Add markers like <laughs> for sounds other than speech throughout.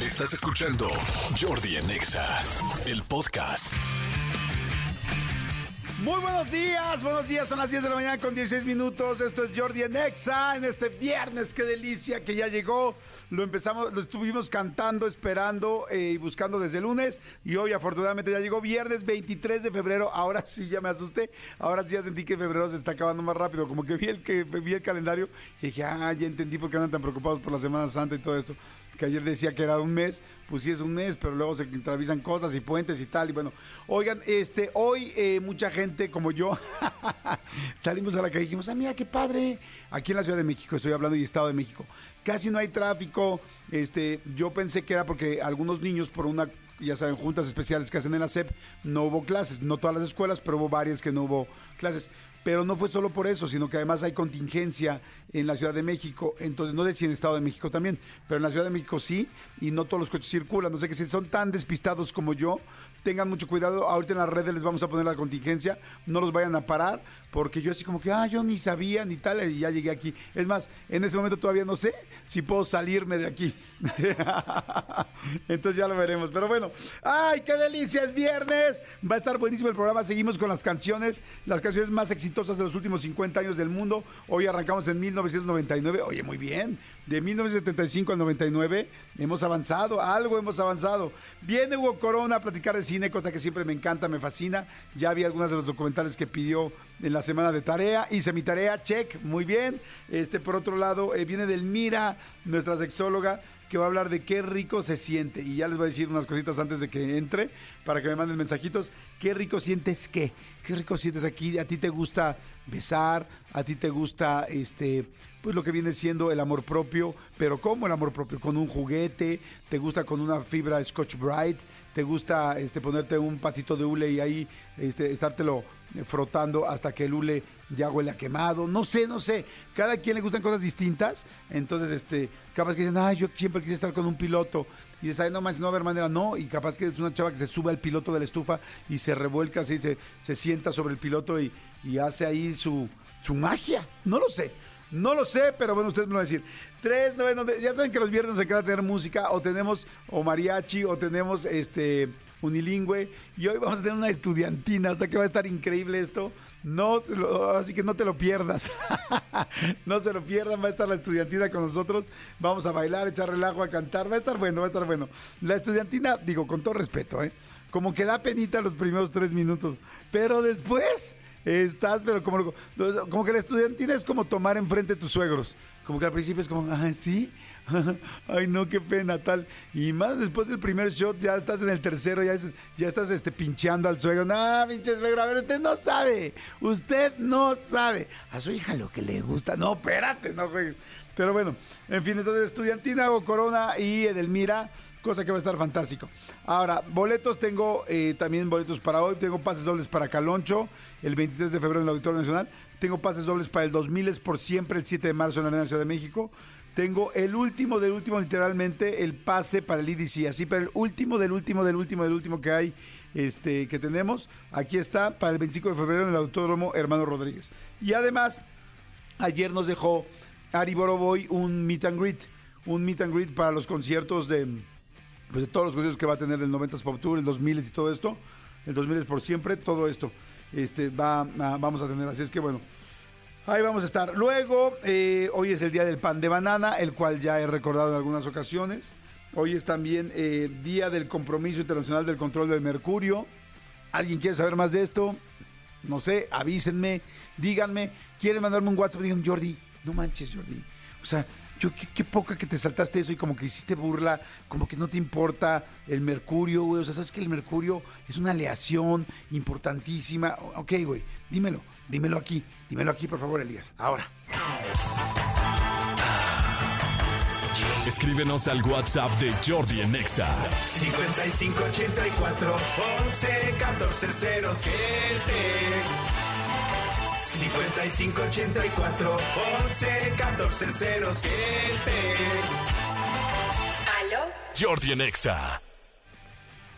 Estás escuchando Jordi en Exa, el podcast. Muy buenos días, buenos días, son las 10 de la mañana con 16 minutos. Esto es Jordi en Exa en este viernes, qué delicia que ya llegó. Lo empezamos, lo estuvimos cantando, esperando eh, y buscando desde el lunes. Y hoy, afortunadamente, ya llegó viernes 23 de febrero. Ahora sí ya me asusté. Ahora sí ya sentí que febrero se está acabando más rápido. Como que vi el, que, vi el calendario y dije, ah, ya entendí por qué andan tan preocupados por la Semana Santa y todo eso que ayer decía que era un mes, pues sí es un mes, pero luego se atraviesan cosas y puentes y tal. Y bueno, oigan, este, hoy eh, mucha gente como yo <laughs> salimos a la calle y dijimos, ah, mira qué padre. Aquí en la Ciudad de México, estoy hablando y Estado de México, casi no hay tráfico. Este, yo pensé que era porque algunos niños por una ya saben, juntas especiales que hacen en la SEP, no hubo clases, no todas las escuelas, pero hubo varias que no hubo clases. Pero no fue solo por eso, sino que además hay contingencia en la Ciudad de México, entonces no sé si en Estado de México también, pero en la Ciudad de México sí, y no todos los coches circulan, no sé que si son tan despistados como yo, tengan mucho cuidado, ahorita en las redes les vamos a poner la contingencia, no los vayan a parar, porque yo así como que, ah, yo ni sabía ni tal, y ya llegué aquí. Es más, en ese momento todavía no sé si puedo salirme de aquí. <laughs> Entonces ya lo veremos. Pero bueno, ¡ay, qué delicia! Es viernes. Va a estar buenísimo el programa. Seguimos con las canciones, las canciones más exitosas de los últimos 50 años del mundo. Hoy arrancamos en 1999. Oye, muy bien. De 1975 al 99 hemos avanzado, algo hemos avanzado. Viene Hugo Corona a platicar de cine, cosa que siempre me encanta, me fascina. Ya vi algunas de los documentales que pidió en la semana de tarea. Hice mi tarea, check, muy bien. Este, por otro lado, eh, viene del Mira, nuestra sexóloga, que va a hablar de qué rico se siente. Y ya les voy a decir unas cositas antes de que entre, para que me manden mensajitos. ¿Qué rico sientes qué? ¿Qué rico sientes aquí? ¿A ti te gusta besar? ¿A ti te gusta este pues lo que viene siendo el amor propio, pero ¿cómo el amor propio? Con un juguete, te gusta con una fibra Scotch Bright, te gusta este, ponerte un patito de hule y ahí este, estártelo frotando hasta que el hule ya huele a quemado. No sé, no sé. Cada quien le gustan cosas distintas. Entonces, este, capaz que dicen, ay, yo siempre quise estar con un piloto. Y dices, no manches, no va a haber manera. No, y capaz que es una chava que se sube al piloto de la estufa y se revuelca así, se, se sienta sobre el piloto y, y hace ahí su, su magia. No lo sé. No lo sé, pero bueno, ustedes me lo van a decir. Tres, nueve, ya saben que los viernes se queda tener música, o tenemos o mariachi, o tenemos este unilingüe, y hoy vamos a tener una estudiantina, o sea que va a estar increíble esto. No, así que no te lo pierdas. <laughs> no se lo pierdan, va a estar la estudiantina con nosotros. Vamos a bailar, echar relajo, a cantar, va a estar bueno, va a estar bueno. La estudiantina, digo, con todo respeto, ¿eh? Como que da penita los primeros tres minutos, pero después Estás, pero como, como que la estudiantina es como tomar enfrente a tus suegros. Como que al principio es como, ay, sí, <laughs> ay, no, qué pena, tal. Y más después del primer shot, ya estás en el tercero, ya, ya estás este, pincheando al suegro. No, pinche suegro, a ver, usted no sabe. Usted no sabe. A su hija lo que le gusta. No, espérate, no juegues. Pero bueno, en fin, entonces estudiantina o Corona y Edelmira cosa que va a estar fantástico. Ahora, boletos tengo eh, también boletos para hoy, tengo pases dobles para Caloncho el 23 de febrero en el Auditorio Nacional, tengo pases dobles para el 2000 es por siempre el 7 de marzo en la Arena Ciudad de México. Tengo el último del último, literalmente, el pase para el IDC, así, pero el último del último del último del último que hay, este, que tenemos. Aquí está, para el 25 de febrero en el Autódromo Hermano Rodríguez. Y además, ayer nos dejó Ari Boroboy un meet and greet, un meet and greet para los conciertos de, pues de todos los conciertos que va a tener el 90s Pop Tour, el 2000 y todo esto, el 2000 es por siempre, todo esto este, va, vamos a tener. Así es que bueno, ahí vamos a estar. Luego, eh, hoy es el día del pan de banana, el cual ya he recordado en algunas ocasiones. Hoy es también eh, día del compromiso internacional del control del mercurio. ¿Alguien quiere saber más de esto? No sé, avísenme, díganme. ¿Quieren mandarme un WhatsApp? Digan, Jordi, no manches, Jordi. O sea, yo qué, poca que te saltaste eso y como que hiciste burla, como que no te importa el mercurio, güey. O sea, sabes que el mercurio es una aleación importantísima. Ok, güey, dímelo, dímelo aquí, dímelo aquí, por favor, Elías. Ahora. Escríbenos al WhatsApp de Jordi en Nexa. 5584 11 14 5584 11 14 07. ¿Aló? Jordi en Exa.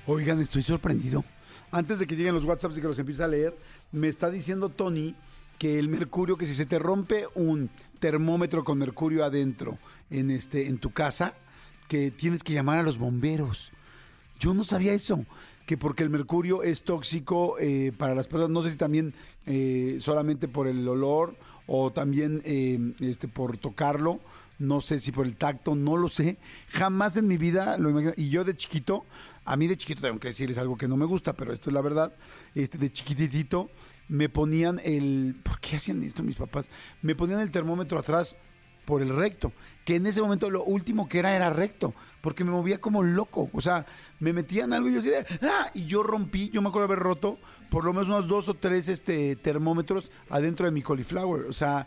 Oigan, estoy sorprendido. Antes de que lleguen los WhatsApps y que los empiece a leer, me está diciendo Tony que el mercurio, que si se te rompe un termómetro con mercurio adentro en, este, en tu casa, que tienes que llamar a los bomberos. Yo no sabía eso, que porque el mercurio es tóxico eh, para las personas, no sé si también eh, solamente por el olor o también eh, este, por tocarlo, no sé si por el tacto, no lo sé. Jamás en mi vida lo imaginé. Y yo de chiquito, a mí de chiquito tengo que decir, es algo que no me gusta, pero esto es la verdad, este, de chiquitito me ponían el... ¿Por qué hacían esto mis papás? Me ponían el termómetro atrás por el recto, que en ese momento lo último que era era recto, porque me movía como loco, o sea, me metían algo y yo decía, ¡ah! y yo rompí, yo me acuerdo haber roto por lo menos unos dos o tres este, termómetros adentro de mi cauliflower, o sea,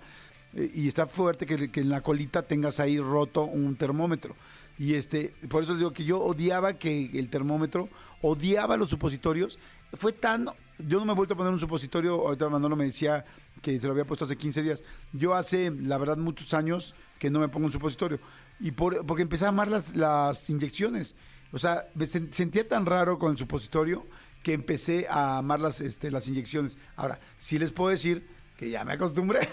y está fuerte que, que en la colita tengas ahí roto un termómetro. Y este, por eso digo que yo odiaba que el termómetro, odiaba los supositorios. Fue tan. Yo no me he vuelto a poner un supositorio. Ahorita Manolo me decía que se lo había puesto hace 15 días. Yo hace, la verdad, muchos años que no me pongo un supositorio. Y por, porque empecé a amar las, las inyecciones. O sea, me sen- sentía tan raro con el supositorio que empecé a amar las, este, las inyecciones. Ahora, sí les puedo decir que ya me acostumbré.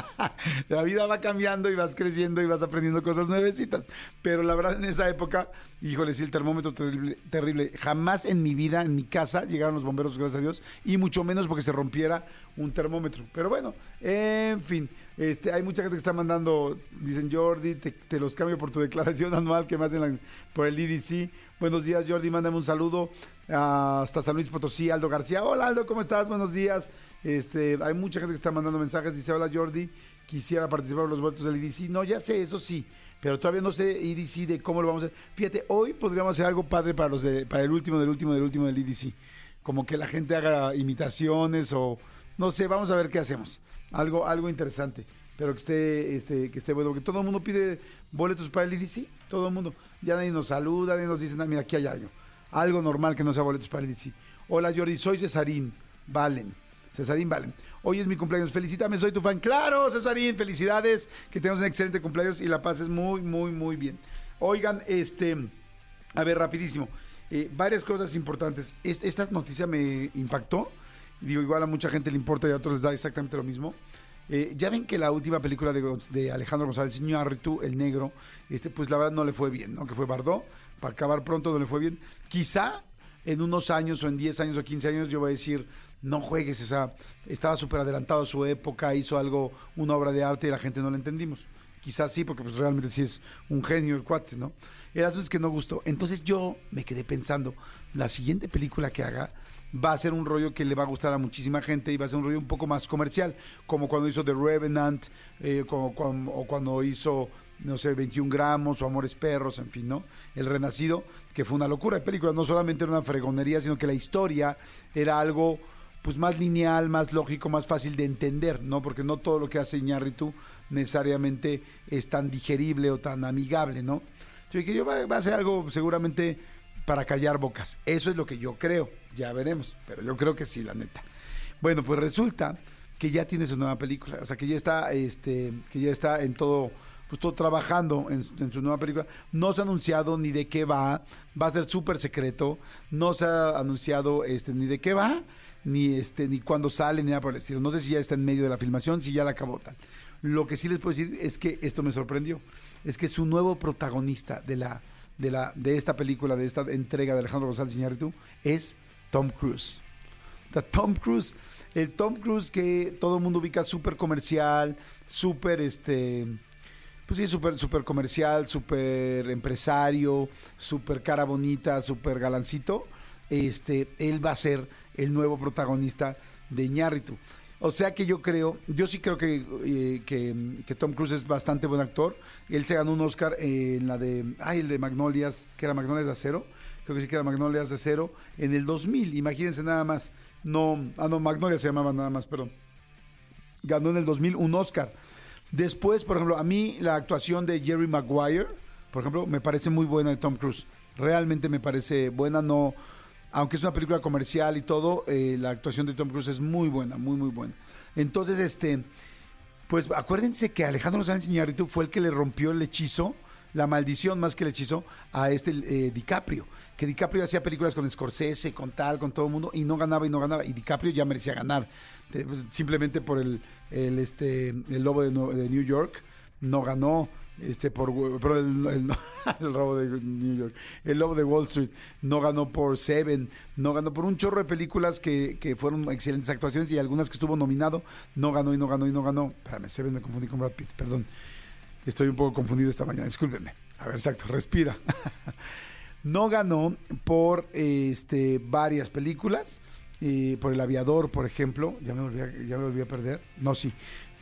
<laughs> la vida va cambiando y vas creciendo y vas aprendiendo cosas nuevecitas. Pero la verdad, en esa época, híjole, sí, el termómetro terrible, terrible. Jamás en mi vida, en mi casa, llegaron los bomberos, gracias a Dios, y mucho menos porque se rompiera un termómetro. Pero bueno, en fin, este, hay mucha gente que está mandando, dicen Jordi, te, los cambio por tu declaración <laughs> anual que me hacen por el IDC. Buenos días, Jordi, mándame un saludo ah, hasta San Luis Potosí, Aldo García. Hola, Aldo, ¿cómo estás? Buenos días. Este, hay mucha gente que está mandando mensajes, dice, hola, Jordi, quisiera participar en los votos del IDC. No, ya sé, eso sí, pero todavía no sé IDC de cómo lo vamos a hacer. Fíjate, hoy podríamos hacer algo padre para los de, para el último, del último, del último del IDC. Como que la gente haga imitaciones o no sé, vamos a ver qué hacemos. Algo, algo interesante. Pero que esté, este, que esté bueno, porque todo el mundo pide boletos para el IDC, todo el mundo. Ya nadie nos saluda, nadie nos dice, "Ah, mira, aquí hay algo. Algo normal que no sea boletos para el IDC. Hola Jordi, soy Cesarín Valen. Cesarín Valen. Hoy es mi cumpleaños, felicítame, soy tu fan. Claro, Cesarín, felicidades, que tengas un excelente cumpleaños y la pases muy, muy, muy bien. Oigan, este, a ver, rapidísimo. Eh, varias cosas importantes. Es- esta noticia me impactó. Digo, igual a mucha gente le importa y a otros les da exactamente lo mismo. Eh, ya ven que la última película de, Alejandro González Iñárritu, El Negro, este, pues la verdad no le fue bien, ¿no? Que fue Bardó, para acabar pronto no le fue bien. Quizá en unos años o en 10 años o 15 años yo voy a decir, no juegues, o sea, estaba súper adelantado a su época, hizo algo, una obra de arte y la gente no la entendimos. Quizás sí, porque pues realmente sí es un genio el cuate, ¿no? El asunto es que no gustó. Entonces yo me quedé pensando, la siguiente película que haga va a ser un rollo que le va a gustar a muchísima gente y va a ser un rollo un poco más comercial, como cuando hizo The Revenant, eh, como, o cuando hizo, no sé, 21 gramos o Amores Perros, en fin, ¿no? El Renacido, que fue una locura de película, no solamente era una fregonería, sino que la historia era algo pues más lineal, más lógico, más fácil de entender, ¿no? Porque no todo lo que hace Iñárritu necesariamente es tan digerible o tan amigable, ¿no? Así que yo va, va a ser algo seguramente para callar bocas. Eso es lo que yo creo. Ya veremos. Pero yo creo que sí, la neta. Bueno, pues resulta que ya tiene su nueva película. O sea, que ya está, este, que ya está en todo, pues todo trabajando en, su nueva película. No se ha anunciado ni de qué va. Va a ser súper secreto. No se ha anunciado este, ni de qué va, ni este, ni cuándo sale, ni nada por el estilo. No sé si ya está en medio de la filmación, si ya la acabó tal. Lo que sí les puedo decir es que esto me sorprendió. Es que su nuevo protagonista de la, de la, de esta película, de esta entrega de Alejandro González Iñárritu, es Tom Cruise. Tom Cruise, el Tom Cruise que todo el mundo ubica súper comercial, súper este, pues sí, super comercial, súper empresario, súper cara bonita, súper galancito. Este, él va a ser el nuevo protagonista de Iñárritu. O sea que yo creo, yo sí creo que, eh, que, que Tom Cruise es bastante buen actor. Él se ganó un Oscar en la de, ay, el de Magnolias, que era Magnolias de Acero. Creo que sí que era Magnolias de Acero. En el 2000, imagínense nada más. No, ah, no, Magnolias se llamaba nada más, perdón. Ganó en el 2000 un Oscar. Después, por ejemplo, a mí la actuación de Jerry Maguire, por ejemplo, me parece muy buena de Tom Cruise. Realmente me parece buena, no, aunque es una película comercial y todo, eh, la actuación de Tom Cruise es muy buena, muy, muy buena. Entonces, este, pues acuérdense que Alejandro Sánchez Iñárritu fue el que le rompió el hechizo, la maldición más que el hechizo, a este eh, DiCaprio. Que DiCaprio hacía películas con Scorsese, con tal, con todo el mundo, y no ganaba y no ganaba. Y DiCaprio ya merecía ganar. De- pues, simplemente por el, el, este, el lobo de New York, no ganó. Este por el, el- <laughs> el robo de New York, el lobo de Wall Street, no ganó por Seven, no ganó por un chorro de películas que, que fueron excelentes actuaciones y algunas que estuvo nominado, no ganó y no ganó y no ganó. Espérame, Seven me confundí con Brad Pitt, perdón. Estoy un poco confundido esta mañana, discúlpenme. A ver, exacto, respira. <laughs> no ganó por este varias películas, eh, por El Aviador, por ejemplo. Ya me, volví a, ya me volví a perder. No, sí,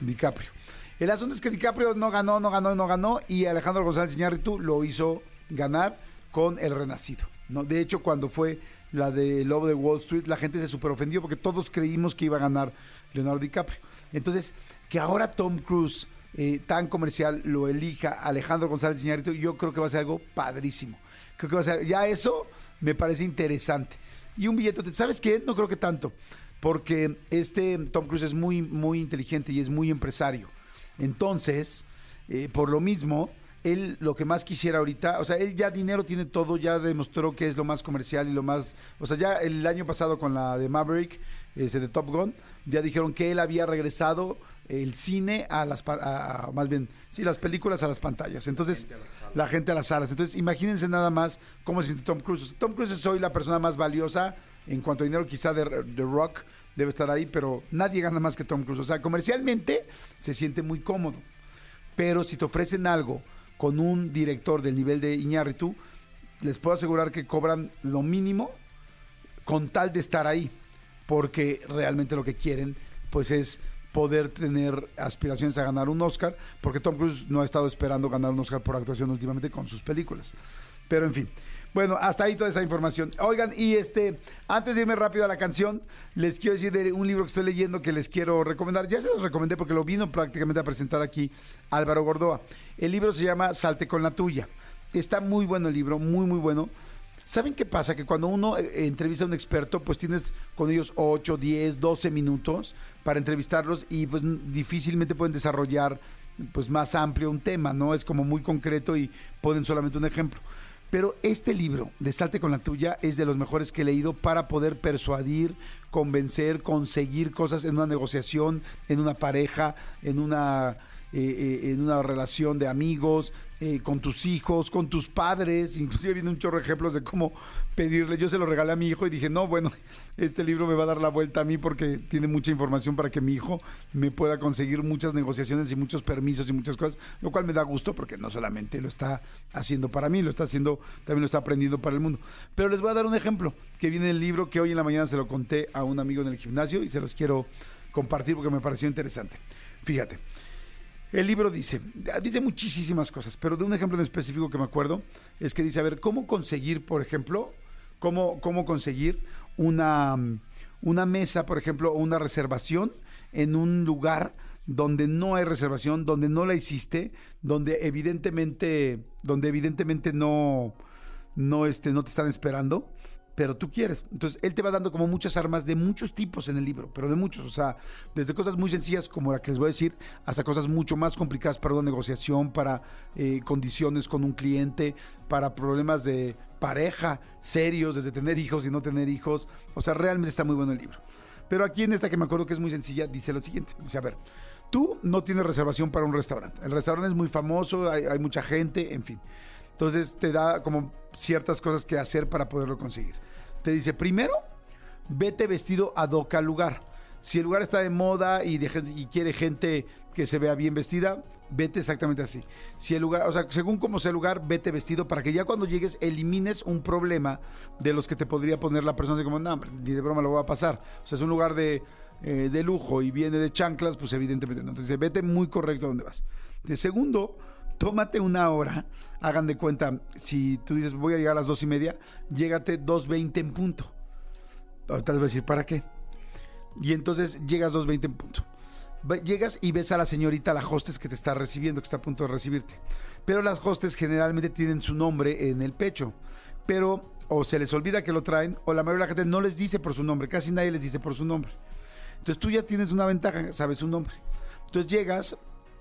DiCaprio. El asunto es que DiCaprio no ganó, no ganó, no ganó y Alejandro González Iñárritu lo hizo ganar con El Renacido. De hecho, cuando fue la de Lobo de Wall Street, la gente se super ofendió porque todos creímos que iba a ganar Leonardo DiCaprio. Entonces, que ahora Tom Cruise, eh, tan comercial, lo elija Alejandro González Iñárritu, yo creo que va a ser algo padrísimo. Creo que va a ser, ya eso me parece interesante. Y un billete, ¿sabes qué? No creo que tanto, porque este Tom Cruise es muy, muy inteligente y es muy empresario. Entonces, eh, por lo mismo, él lo que más quisiera ahorita, o sea, él ya dinero tiene todo, ya demostró que es lo más comercial y lo más, o sea, ya el año pasado con la de Maverick, ese de Top Gun, ya dijeron que él había regresado el cine a las, a- a- más bien, sí, las películas a las pantallas. Entonces, la gente a las salas. Entonces, imagínense nada más cómo se siente Tom Cruise. Tom Cruise es hoy la persona más valiosa en cuanto a dinero, quizá de, de Rock debe estar ahí, pero nadie gana más que Tom Cruise. O sea, comercialmente se siente muy cómodo. Pero si te ofrecen algo con un director del nivel de Iñárritu, les puedo asegurar que cobran lo mínimo con tal de estar ahí, porque realmente lo que quieren pues es poder tener aspiraciones a ganar un Oscar, porque Tom Cruise no ha estado esperando ganar un Oscar por actuación últimamente con sus películas. Pero en fin. Bueno, hasta ahí toda esa información. Oigan, y este, antes de irme rápido a la canción, les quiero decir de un libro que estoy leyendo que les quiero recomendar. Ya se los recomendé porque lo vino prácticamente a presentar aquí Álvaro Gordoa. El libro se llama Salte con la tuya. Está muy bueno el libro, muy, muy bueno. ¿Saben qué pasa? Que cuando uno eh, entrevista a un experto, pues tienes con ellos 8, 10, 12 minutos para entrevistarlos y pues difícilmente pueden desarrollar pues más amplio un tema, ¿no? Es como muy concreto y ponen solamente un ejemplo. Pero este libro, de Salte con la tuya, es de los mejores que he leído para poder persuadir, convencer, conseguir cosas en una negociación, en una pareja, en una, eh, eh, en una relación de amigos, eh, con tus hijos, con tus padres. Inclusive viene un chorro de ejemplos de cómo pedirle. Yo se lo regalé a mi hijo y dije, no, bueno, este libro me va a dar la vuelta a mí porque tiene mucha información para que mi hijo me pueda conseguir muchas negociaciones y muchos permisos y muchas cosas, lo cual me da gusto porque no solamente lo está haciendo para mí, lo está haciendo, también lo está aprendiendo para el mundo. Pero les voy a dar un ejemplo que viene en el libro que hoy en la mañana se lo conté a un amigo en el gimnasio y se los quiero compartir porque me pareció interesante. Fíjate. El libro dice, dice muchísimas cosas, pero de un ejemplo en específico que me acuerdo es que dice, a ver, ¿cómo conseguir, por ejemplo, cómo, cómo conseguir una, una mesa, por ejemplo, o una reservación en un lugar donde no hay reservación, donde no la hiciste, donde evidentemente, donde evidentemente no, no, este, no te están esperando, pero tú quieres. Entonces, él te va dando como muchas armas de muchos tipos en el libro, pero de muchos, o sea, desde cosas muy sencillas como la que les voy a decir, hasta cosas mucho más complicadas para una negociación, para eh, condiciones con un cliente, para problemas de pareja serios, desde tener hijos y no tener hijos. O sea, realmente está muy bueno el libro. Pero aquí en esta que me acuerdo que es muy sencilla, dice lo siguiente. Dice, a ver, tú no tienes reservación para un restaurante. El restaurante es muy famoso, hay, hay mucha gente, en fin. Entonces te da como ciertas cosas que hacer para poderlo conseguir. Te dice, primero, vete vestido ad hoc al lugar. Si el lugar está de moda y, quiere gente que se vea bien vestida, vete exactamente así. Si el lugar, o sea, según cómo sea el lugar, vete vestido para que ya cuando llegues elimines un problema de los que te podría poner la persona así como, no, ni de broma lo voy a pasar. O sea, es un lugar de, eh, de lujo y viene de chanclas, pues evidentemente no. Entonces, vete muy correcto a donde vas. De segundo, tómate una hora, hagan de cuenta, si tú dices voy a llegar a las dos y media, llégate 2.20 en punto. Ahorita les voy a decir, ¿para qué? Y entonces llegas 2.20 en punto. Llegas y ves a la señorita, la hostess que te está recibiendo, que está a punto de recibirte. Pero las hostess generalmente tienen su nombre en el pecho. Pero o se les olvida que lo traen, o la mayoría de la gente no les dice por su nombre. Casi nadie les dice por su nombre. Entonces tú ya tienes una ventaja, sabes su nombre. Entonces llegas,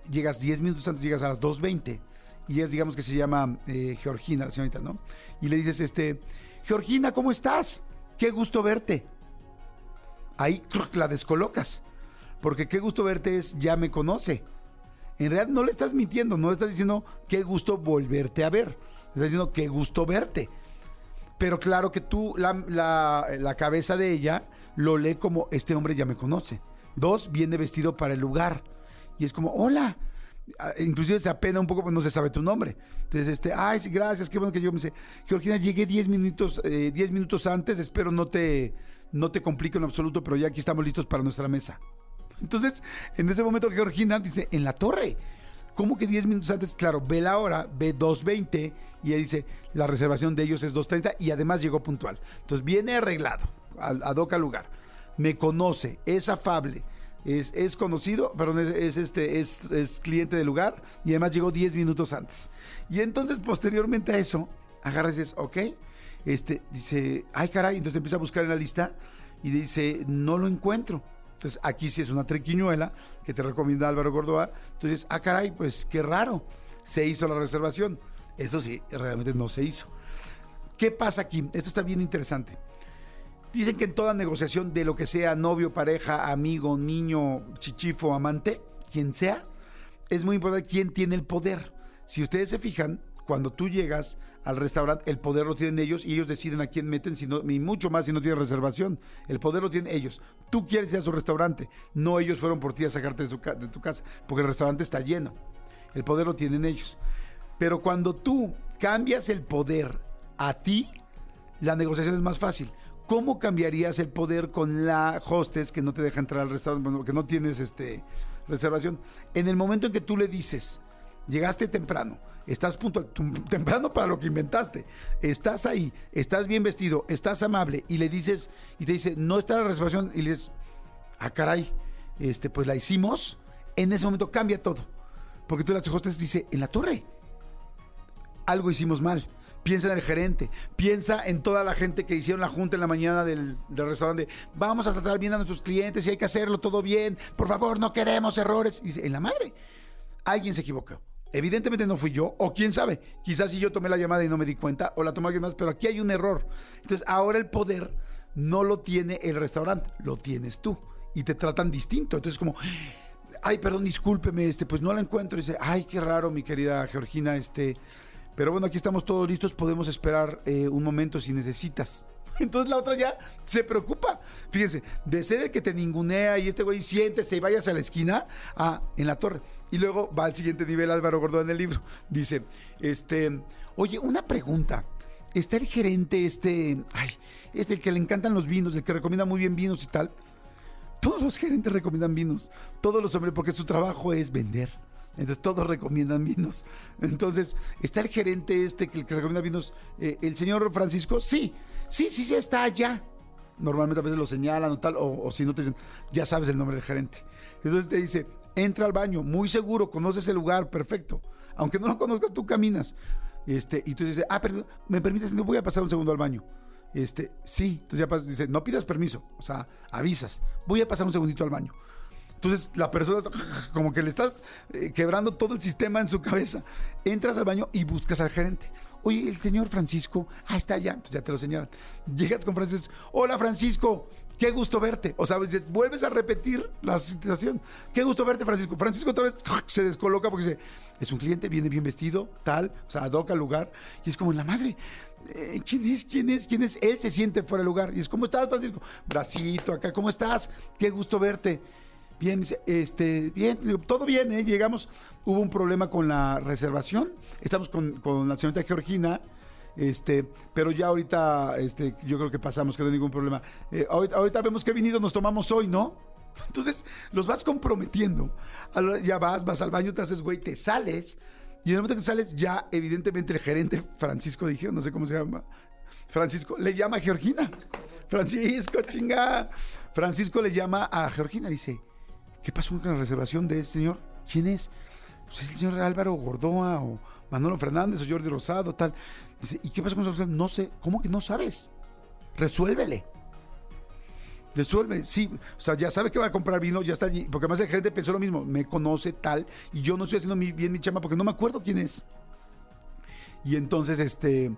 llegas 10 minutos antes, llegas a las 2.20 y es, digamos que se llama eh, Georgina, la señorita, ¿no? Y le dices, este, Georgina, ¿cómo estás? Qué gusto verte. Ahí la descolocas, porque qué gusto verte es, ya me conoce. En realidad no le estás mintiendo, no le estás diciendo qué gusto volverte a ver. Le estás diciendo qué gusto verte. Pero claro que tú, la, la- la cabeza de ella lo lee como este hombre ya me conoce. Dos, viene vestido para el lugar. Y es como, hola. Ah, Inclusive se apena un poco, pues no se sabe tu nombre. Entonces, este, ay, gracias, qué bueno que yo me sé. Georgina, llegué 10 minutos, eh, 10 minutos antes, espero no te, no te complique en absoluto, pero ya aquí estamos listos para nuestra mesa. Entonces, en ese momento Georgina dice, en la torre. ¿Cómo que 10 minutos antes? Claro, ve la hora, ve 2.20 y ella dice, la reservación de ellos es 2.30 y además llegó puntual. Entonces viene arreglado, ad hoc al lugar. Me conoce, es afable, es, es conocido, perdón, es, es este, es, es cliente del lugar y además llegó 10 minutos antes. Y entonces, posteriormente a eso, agarras y dices, ok, este, dice, ay caray, entonces empieza a buscar en la lista y dice, no lo encuentro. Entonces, aquí sí es una triquiñuela que te recomienda Álvaro Gordoa. Entonces, ah, caray, pues qué raro. Se hizo la reservación. Eso sí, realmente no se hizo. ¿Qué pasa aquí? Esto está bien interesante. Dicen que en toda negociación de lo que sea novio, pareja, amigo, niño, chichifo, amante, quien sea, es muy importante quién tiene el poder. Si ustedes se fijan, cuando tú llegas al restaurante, el poder lo tienen ellos y ellos deciden a quién meten, si no- y mucho más si no tienen reservación. El poder lo tienen ellos. Tú quieres ir a su restaurante, no ellos fueron por ti a sacarte de tu casa, porque el restaurante está lleno. El poder lo tienen ellos. Pero cuando tú cambias el poder a ti, la negociación es más fácil. ¿Cómo cambiarías el poder con la hostess que no te deja entrar al restaurante, bueno, no tienes este reservación? En el momento en que tú le dices, llegaste temprano, estás puntual, temprano para lo que inventaste, estás ahí, estás bien vestido, estás amable y le dices, y te dice, no está la reservación, y le dices, ah, caray, este, pues la hicimos, en ese momento cambia todo. Porque tú la hostess dice, en la torre, algo hicimos mal. Piensa en el gerente, piensa en toda la gente que hicieron la junta en la mañana del, restaurante. Vamos a tratar bien a nuestros clientes y hay que hacerlo todo bien. Por favor, no queremos errores. Y dice, en la madre, alguien se equivocó. Evidentemente no fui yo, o quién sabe, quizás si yo tomé la llamada y no me di cuenta, o la tomó alguien más, pero aquí hay un error. Entonces ahora el poder no lo tiene el restaurante, lo tienes tú. Y te tratan distinto. Entonces como, ay, perdón, discúlpeme, este, pues no la encuentro. Dice, ay, qué raro, mi querida Georgina, este, pero bueno, aquí estamos todos listos, podemos esperar eh, un momento si necesitas. <laughs> Entonces la otra ya se preocupa. Fíjense, de ser el que te ningunea y este güey siéntese y vayas a la esquina, a en la torre. Y luego va al siguiente nivel Álvaro Gordón en el libro. Dice, este, oye, una pregunta. Está el gerente, este, ay, este el que le encantan los vinos, el que recomienda muy bien vinos y tal. Todos los gerentes recomiendan vinos. Todos los hombres, porque su trabajo es vender. Entonces todos recomiendan vinos. Entonces, ¿está el gerente este que, recomienda vinos? eh, ¿El señor Francisco? Sí, sí, sí, sí, está allá. Normalmente a veces lo señalan o tal, o, si no te dicen, ya sabes el nombre del gerente. Entonces te dice, entra al baño, muy seguro, conoces el lugar, perfecto. Aunque no lo conozcas, tú caminas. Este, y tú dices, ah, pero me permites, voy a pasar un segundo al baño. Este, sí, entonces ya pas- dice, no pidas permiso, o sea, avisas, voy a pasar un segundito al baño. Entonces la persona como que le estás eh, quebrando todo el sistema en su cabeza. Entras al baño y buscas al gerente. Oye, el señor Francisco, ah, está allá, entonces ya te lo señalan. Llegas con Francisco, hola Francisco, qué gusto verte. O sea, vuelves a repetir la situación. Qué gusto verte, Francisco. Francisco otra vez <laughs> se descoloca porque dice, es un cliente, viene bien vestido, tal, o sea, ad hoc al lugar. Y es como, la madre, eh, ¿quién es? ¿Quién es? ¿Quién es? Él se siente fuera del lugar. Y es, ¿cómo estás, Francisco? Bracito acá, ¿cómo estás? Qué gusto verte. Bien, este, bien, todo bien, ¿eh? llegamos, hubo un problema con la reservación, estamos con, con la señorita Georgina, este, pero ya ahorita, este, yo creo que pasamos, que no hay ningún problema. Eh, ahorita, ahorita vemos qué vinidos nos tomamos hoy, ¿no? <laughs> Entonces, los vas comprometiendo. Ya vas, vas al baño, te haces güey, te sales, y en el momento que sales, ya, evidentemente, el gerente, Francisco, dije, no sé cómo se llama, Francisco, le llama a Georgina. Francisco, chinga. Francisco le llama a Georgina dice, ¿qué pasó con la reservación de ese señor? ¿Quién es? Pues es el señor Álvaro Gordoa o Manolo Fernández o Jordi Rosado, tal. Dice, ¿y qué pasó con la reservación? No sé. ¿Cómo que no sabes? Resuélvele. Resuelve, sí, o sea, ya sabe que va a comprar vino, ya está allí, porque además el gerente pensó lo mismo, me conoce tal, y yo no estoy haciendo bien mi chamba porque no me acuerdo quién es. Y entonces, este,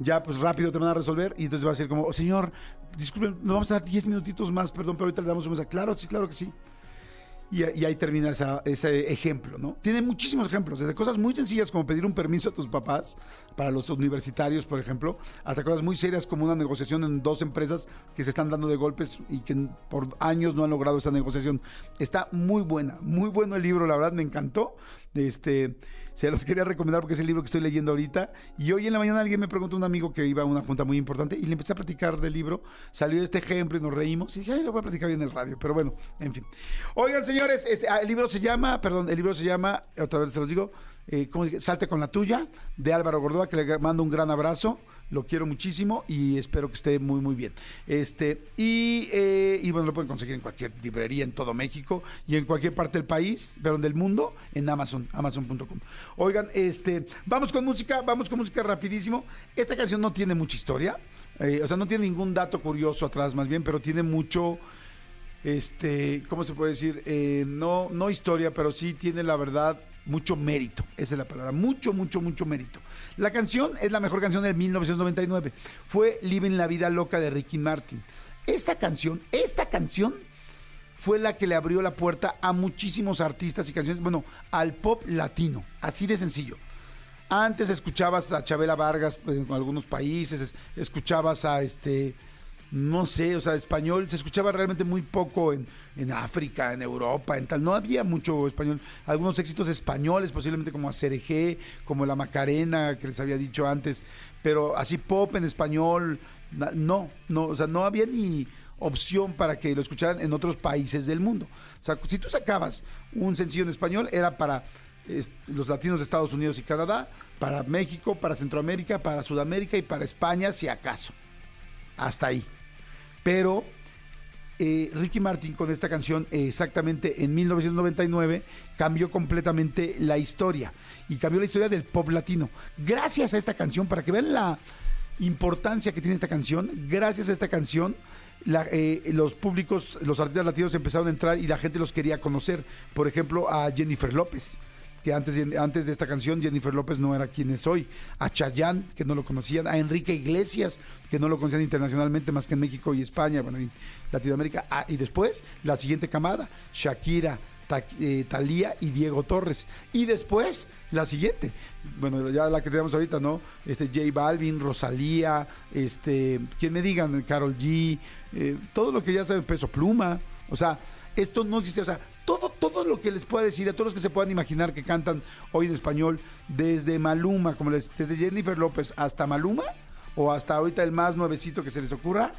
ya pues rápido te van a resolver y entonces va a decir como, oh, señor, disculpen, nos vamos a dar 10 minutitos más, perdón, pero ahorita le damos un mensaje. Claro, sí, claro que sí. Y, ahí termina esa- ese ejemplo, ¿no? Tiene muchísimos ejemplos, desde cosas muy sencillas como pedir un permiso a tus papás, para los universitarios, por ejemplo, hasta cosas muy serias como una negociación en dos empresas que se están dando de golpes y que por años no han logrado esa negociación. Está muy buena, muy bueno el libro, la verdad me encantó. Este, se los quería recomendar porque es el libro que estoy leyendo ahorita. Y hoy en la mañana alguien me preguntó, un amigo que iba a una junta muy importante, y le empecé a platicar del libro. Salió este ejemplo y nos reímos. Y dije, ay, lo voy a platicar bien en el radio. Pero bueno, en fin. Oigan, señores, este, ah, el libro se llama, perdón, el libro se llama, otra vez se los digo, eh. Salte con la tuya, de Álvaro Gordoa, que le mando un gran abrazo. Lo quiero muchísimo y espero que esté muy, muy bien. Este, y, eh, y bueno, lo pueden conseguir en cualquier librería en todo México y en cualquier parte del país, pero del mundo, en Amazon, amazon.com. Oigan, este, vamos con música, vamos con música rapidísimo. Esta canción no tiene mucha historia, eh, o sea, no tiene ningún dato curioso atrás más bien, pero tiene mucho este, ¿cómo se puede decir? Eh, no, no historia, pero sí tiene la verdad mucho mérito. Esa es la palabra. Mucho, mucho, mucho mérito. La canción es la mejor canción de 1999. Fue Living la Vida Loca de Ricky Martin. Esta canción, esta canción fue la que le abrió la puerta a muchísimos artistas y canciones, bueno, al pop latino. Así de sencillo. Antes escuchabas a Chabela Vargas en algunos países, es- escuchabas a este, no sé, o sea, español, se escuchaba realmente muy poco en, en África, en Europa, en tal. No había mucho español. Algunos éxitos españoles, posiblemente como a Cereje, como La Macarena, que les había dicho antes, pero así pop en español, no, no, o sea, no había ni opción para que lo escucharan en otros países del mundo. O sea, si tú sacabas un sencillo en español, era para los latinos de Estados Unidos y Canadá, para México, para Centroamérica, para Sudamérica y para España, si acaso. Hasta ahí. Pero eh, Ricky Martin con esta canción, eh, exactamente en 1999, cambió completamente la historia. Y cambió la historia del pop latino. Gracias a esta canción, para que vean la importancia que tiene esta canción, gracias a esta canción, la- eh, los públicos, los artistas latinos empezaron a entrar y la gente los quería conocer. Por ejemplo, a Jennifer López que antes, antes de esta canción Jennifer López no era quien es hoy, a Chayanne, que no lo conocían, a Enrique Iglesias, que no lo conocían internacionalmente más que en México y España, bueno, y Latinoamérica, Ah, y después la siguiente camada, Shakira, Ta- eh, Thalía y Diego Torres, y después la siguiente, bueno, ya la que tenemos ahorita, ¿no? Este J Balvin, Rosalía, este, quien me digan, Carol G, eh, todo lo que ya saben, Peso Pluma, o sea, esto no existe, o sea, todo, todo lo que les pueda decir, a todos los que se puedan imaginar que cantan hoy en español, desde Maluma, como les, desde Jennifer López hasta Maluma, o hasta ahorita el más nuevecito que se les ocurra,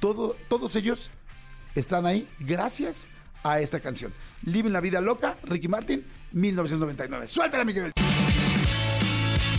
todo, todos ellos están ahí gracias a esta canción. Living la vida loca, Ricky Martin, 1999. Suéltala, Miguel.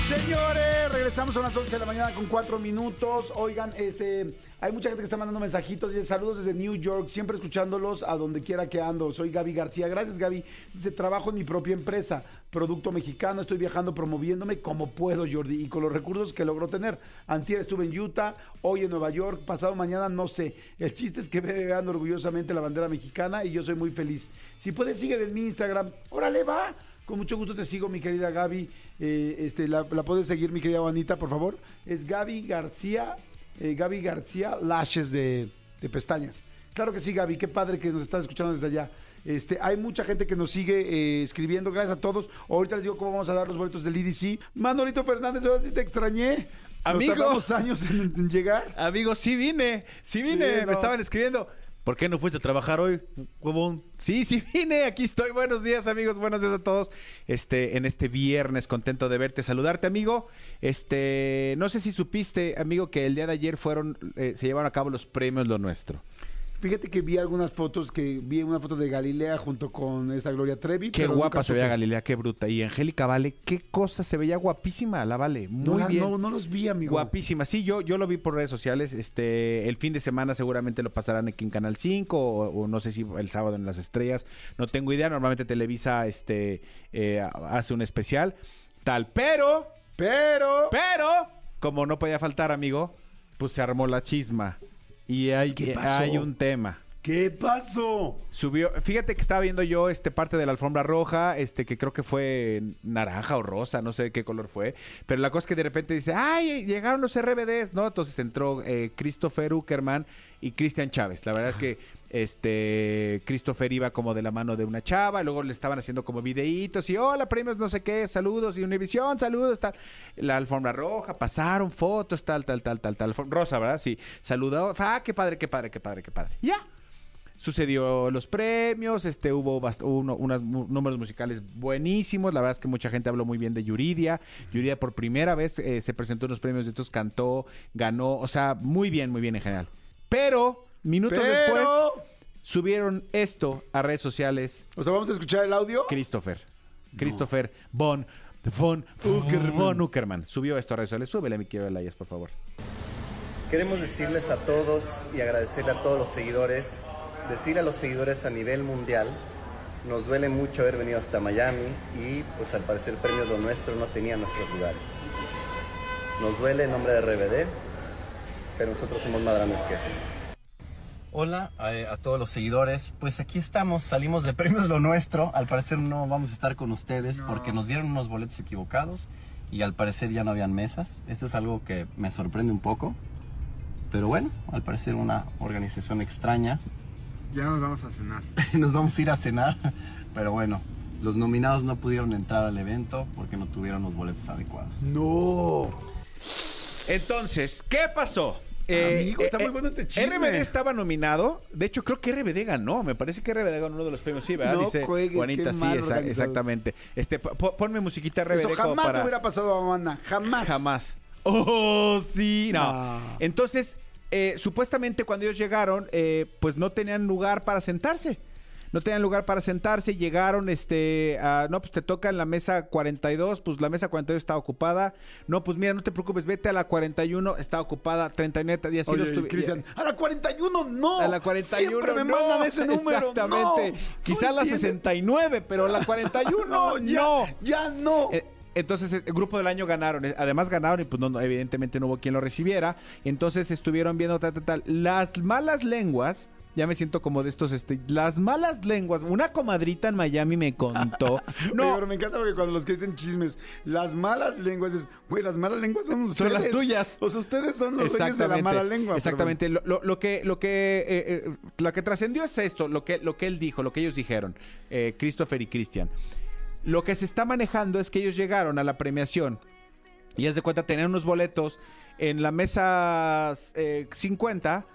Señores, regresamos a las 11 de la mañana con 4 minutos. Oigan, este, hay mucha gente que está mandando mensajitos. Dice, saludos desde New York, siempre escuchándolos a donde quiera que ando. Soy Gaby García. Gracias, Gaby. Dice, trabajo en mi propia empresa, producto mexicano. Estoy viajando promoviéndome como puedo, Jordi, y con los recursos que logro tener. Antier estuve en Utah, hoy en Nueva York, pasado mañana no sé. El chiste es que vean orgullosamente la bandera mexicana y yo soy muy feliz. Si puedes, sigue en mi Instagram. Órale, va. Con mucho gusto te sigo, mi querida Gaby. Eh, este, la, la puedes seguir, mi querida Juanita, por favor. Es Gaby García, eh, Gaby García Lashes de, de pestañas. Claro que sí, Gaby, qué padre que nos estás escuchando desde allá. Este, hay mucha gente que nos sigue eh, escribiendo, gracias a todos. Ahorita les digo cómo vamos a dar los boletos del IDC. Manolito Fernández, ahora sí te extrañé. Nos Amigo. tardamos <laughs> años en, en llegar. Amigo, sí vine, sí vine, Sí, no. me estaban escribiendo. ¿Por qué no fuiste a trabajar hoy? Sí, sí vine, aquí estoy. Buenos días, amigos, buenos días a todos. Este, en este viernes, contento de verte, saludarte, amigo. Este, no sé si supiste, amigo, que el día de ayer fueron, eh, se llevaron a cabo los premios Lo Nuestro. Fíjate que vi algunas fotos, que vi una foto de Galilea junto con esta Gloria Trevi. Qué pero guapa se veía. Galilea, qué bruta. Y Angélica Vale, qué cosa, se veía guapísima la Vale. Muy No, bien. no, no los vi, amigo. Guapísima. Sí, yo, yo lo vi por redes sociales. Este, el fin de semana seguramente lo pasarán aquí en Canal 5 o, o no sé si el sábado en Las Estrellas. No tengo idea. Normalmente Televisa este, eh, hace un especial. Tal. Pero, Pero... pero, como no podía faltar, amigo, pues se armó la chisma. Y hay, ¿Qué pasó? hay un tema. ¿Qué pasó? Subió, fíjate que estaba viendo yo este parte de la alfombra roja, este que creo que fue naranja o rosa, no sé qué color fue, pero la cosa es que de repente dice, ay, llegaron los RBDs, ¿no? Entonces entró eh, Christopher Uckerman y Cristian Chávez. La verdad es que Este, Christopher iba como de la mano de una chava, luego le estaban haciendo como videitos y hola, premios, no sé qué, saludos y Univisión, saludos, tal. La alfombra roja, pasaron fotos, tal, tal, tal, tal, tal. Rosa, ¿verdad? Sí, saludó, ah, qué padre, qué padre, qué padre, qué padre. Ya. Sucedió los premios, este, hubo uno- unos números musicales buenísimos. La verdad es que mucha gente habló muy bien de Yuridia. Yuridia por primera vez eh, se presentó en los premios de estos, cantó, ganó, o sea, muy bien, muy bien en general. Pero, minutos Pero- después, subieron esto a redes sociales O sea, vamos a escuchar el audio. Christopher. Christopher Von, Von Uckerman. Von Uckerman. Subió esto a redes sociales. Súbele, mi querido Elayas, por favor. Queremos decirles a todos y agradecerle a todos los seguidores, decirle a los seguidores a nivel mundial, nos duele mucho haber venido hasta Miami y pues al parecer Premios Lo Nuestro no tenía nuestros lugares. Nos duele en nombre de RBD, pero nosotros somos más grandes que esto. Hola eh, a, todos los seguidores, pues aquí estamos, salimos de Premios Lo Nuestro, al parecer no vamos a estar con ustedes porque nos dieron unos boletos equivocados y al parecer ya no habían mesas. Esto es algo que me sorprende un poco. Pero bueno, al parecer una organización extraña. Ya nos vamos a cenar. <laughs> Nos vamos a ir a cenar. Pero bueno, los nominados no pudieron entrar al evento porque no tuvieron los boletos adecuados. No. Entonces, ¿qué pasó? Eh, Amigo, está muy bueno este chisme. RBD estaba nominado. De hecho, creo que RBD ganó. Me parece que RBD ganó uno de los premios. Sí, ¿verdad? No Dice juegues, Juanita, sí, exactamente. Este, po- ponme musiquita RBD Eso jamás para... hubiera pasado a Amanda. Jamás. Jamás. Oh, sí. No. No. Entonces, eh, supuestamente cuando ellos llegaron, eh, pues no tenían lugar para sentarse. No tenían lugar para sentarse, llegaron, este, a- no, pues te toca en la mesa 42, pues la mesa 42 está ocupada. No, pues mira, no te preocupes, vete a la 41, está ocupada, 39, y así Oye, los Cristian, a la 41 no. a la 41 Siempre me no. mandan ese número. Exactamente. No. Quizá No la entienden. 69, pero la 41 <laughs> no. ya, ya no. Eh, Entonces, el grupo del año ganaron. Eh, Además, ganaron y pues no, no, evidentemente no hubo quien lo recibiera. Entonces, estuvieron viendo tal, tal, tal. Las malas lenguas. Ya me siento como de estos, este, las malas lenguas. Una comadrita en Miami me contó. <laughs> Oye, No, pero me encanta porque cuando los que dicen chismes, las malas lenguas es, güey, las malas lenguas son ustedes. las tuyas. O sea, ustedes son los reyes de la mala lengua. Exactamente. Lo, lo- lo que, lo que, eh, eh, lo que trascendió es esto, lo que, lo que él dijo, lo que ellos dijeron, eh, Christopher y Christian. Lo que se está manejando es que ellos llegaron a la premiación y haz de cuenta tenían unos boletos en la mesa eh, 50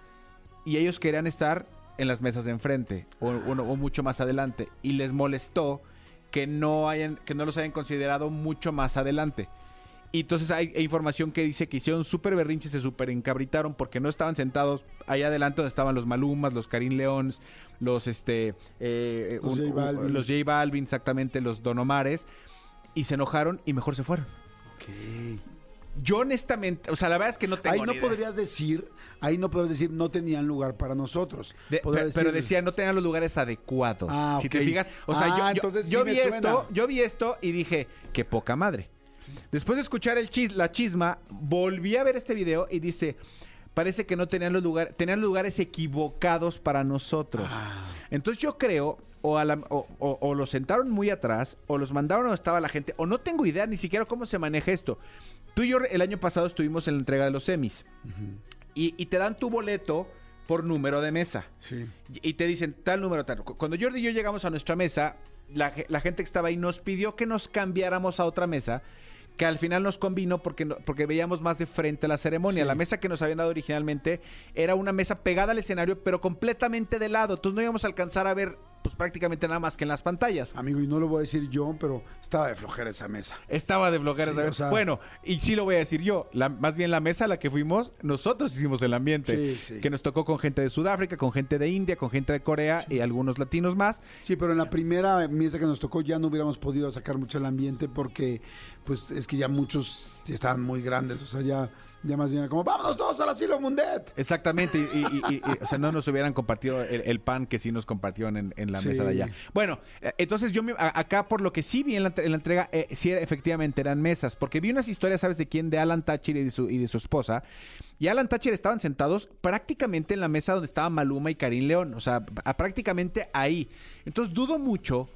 y ellos querían estar en las mesas de enfrente o, o- o mucho más adelante y les molestó que no hayan que no los hayan considerado mucho más adelante. Y entonces hay información que dice que hicieron súper berrinches, se súper encabritaron porque no estaban sentados allá adelante donde estaban los Malumas, los Karim Leones, los este eh, Los J Balvin. los J Balvin, exactamente, los Don Omares, y se enojaron y mejor se fueron. Yo honestamente, o sea, la verdad es que no tengo Ahí no ni idea. podrías decir, ahí no podrías decir, no tenían lugar para nosotros. De- pero, decía, no tenían los lugares adecuados. Ah, Si ok. te fijas, o sea, Ah, yo- yo, entonces yo sí me vi suena. esto, yo vi esto y dije, qué poca madre. Después de escuchar el chis, la chisma, volví a ver este video y dice, parece que no tenían los lugares, tenían lugares equivocados para nosotros. Ah. Entonces yo creo, o, a la- o- o- o los sentaron muy atrás, o los mandaron donde estaba la gente, o no tengo idea ni siquiera cómo se maneja esto. Tú y yo el año pasado estuvimos en la entrega de los semis. y, y te dan tu boleto por número de mesa. Sí. Y y te dicen tal número tal. Cu- Cuando Jordi y yo llegamos a nuestra mesa, la, ge- la gente que estaba ahí nos pidió que nos cambiáramos a otra mesa. Que al final nos convino porque, porque veíamos más de frente la ceremonia. Sí. La mesa que nos habían dado originalmente era una mesa pegada al escenario, pero completamente de lado. Entonces no íbamos a alcanzar a ver pues prácticamente nada más que en las pantallas. Amigo, y no lo voy a decir yo, pero estaba de flojera esa mesa. Estaba de. Sí, ¿sabes? o sea- bueno, y sí lo voy a decir yo. La- más bien la mesa a la que fuimos, nosotros hicimos el ambiente. Sí, sí. Que nos tocó con gente de Sudáfrica, con gente de India, con gente de Corea y algunos latinos más. Sí, pero en la primera mesa que nos tocó ya no hubiéramos podido sacar mucho el ambiente porque, pues, es que ya muchos estaban muy grandes. O sea, ya, ya más bien como, vámonos todos al asilo Mundet. Exactamente, y, y- y- y- o sea, no nos hubieran compartido el, el pan que sí nos compartieron en, en la Sí. mesa de allá. Bueno, eh, entonces yo me- acá por lo que sí vi en la, en la entrega, eh, sí efectivamente eran mesas, porque vi unas historias, ¿sabes de quién? De Alan Thatcher y de su, y de su esposa. Y Alan Thatcher estaban sentados prácticamente en la mesa donde estaba Maluma y Karim León, o sea, a- prácticamente ahí. Entonces dudo mucho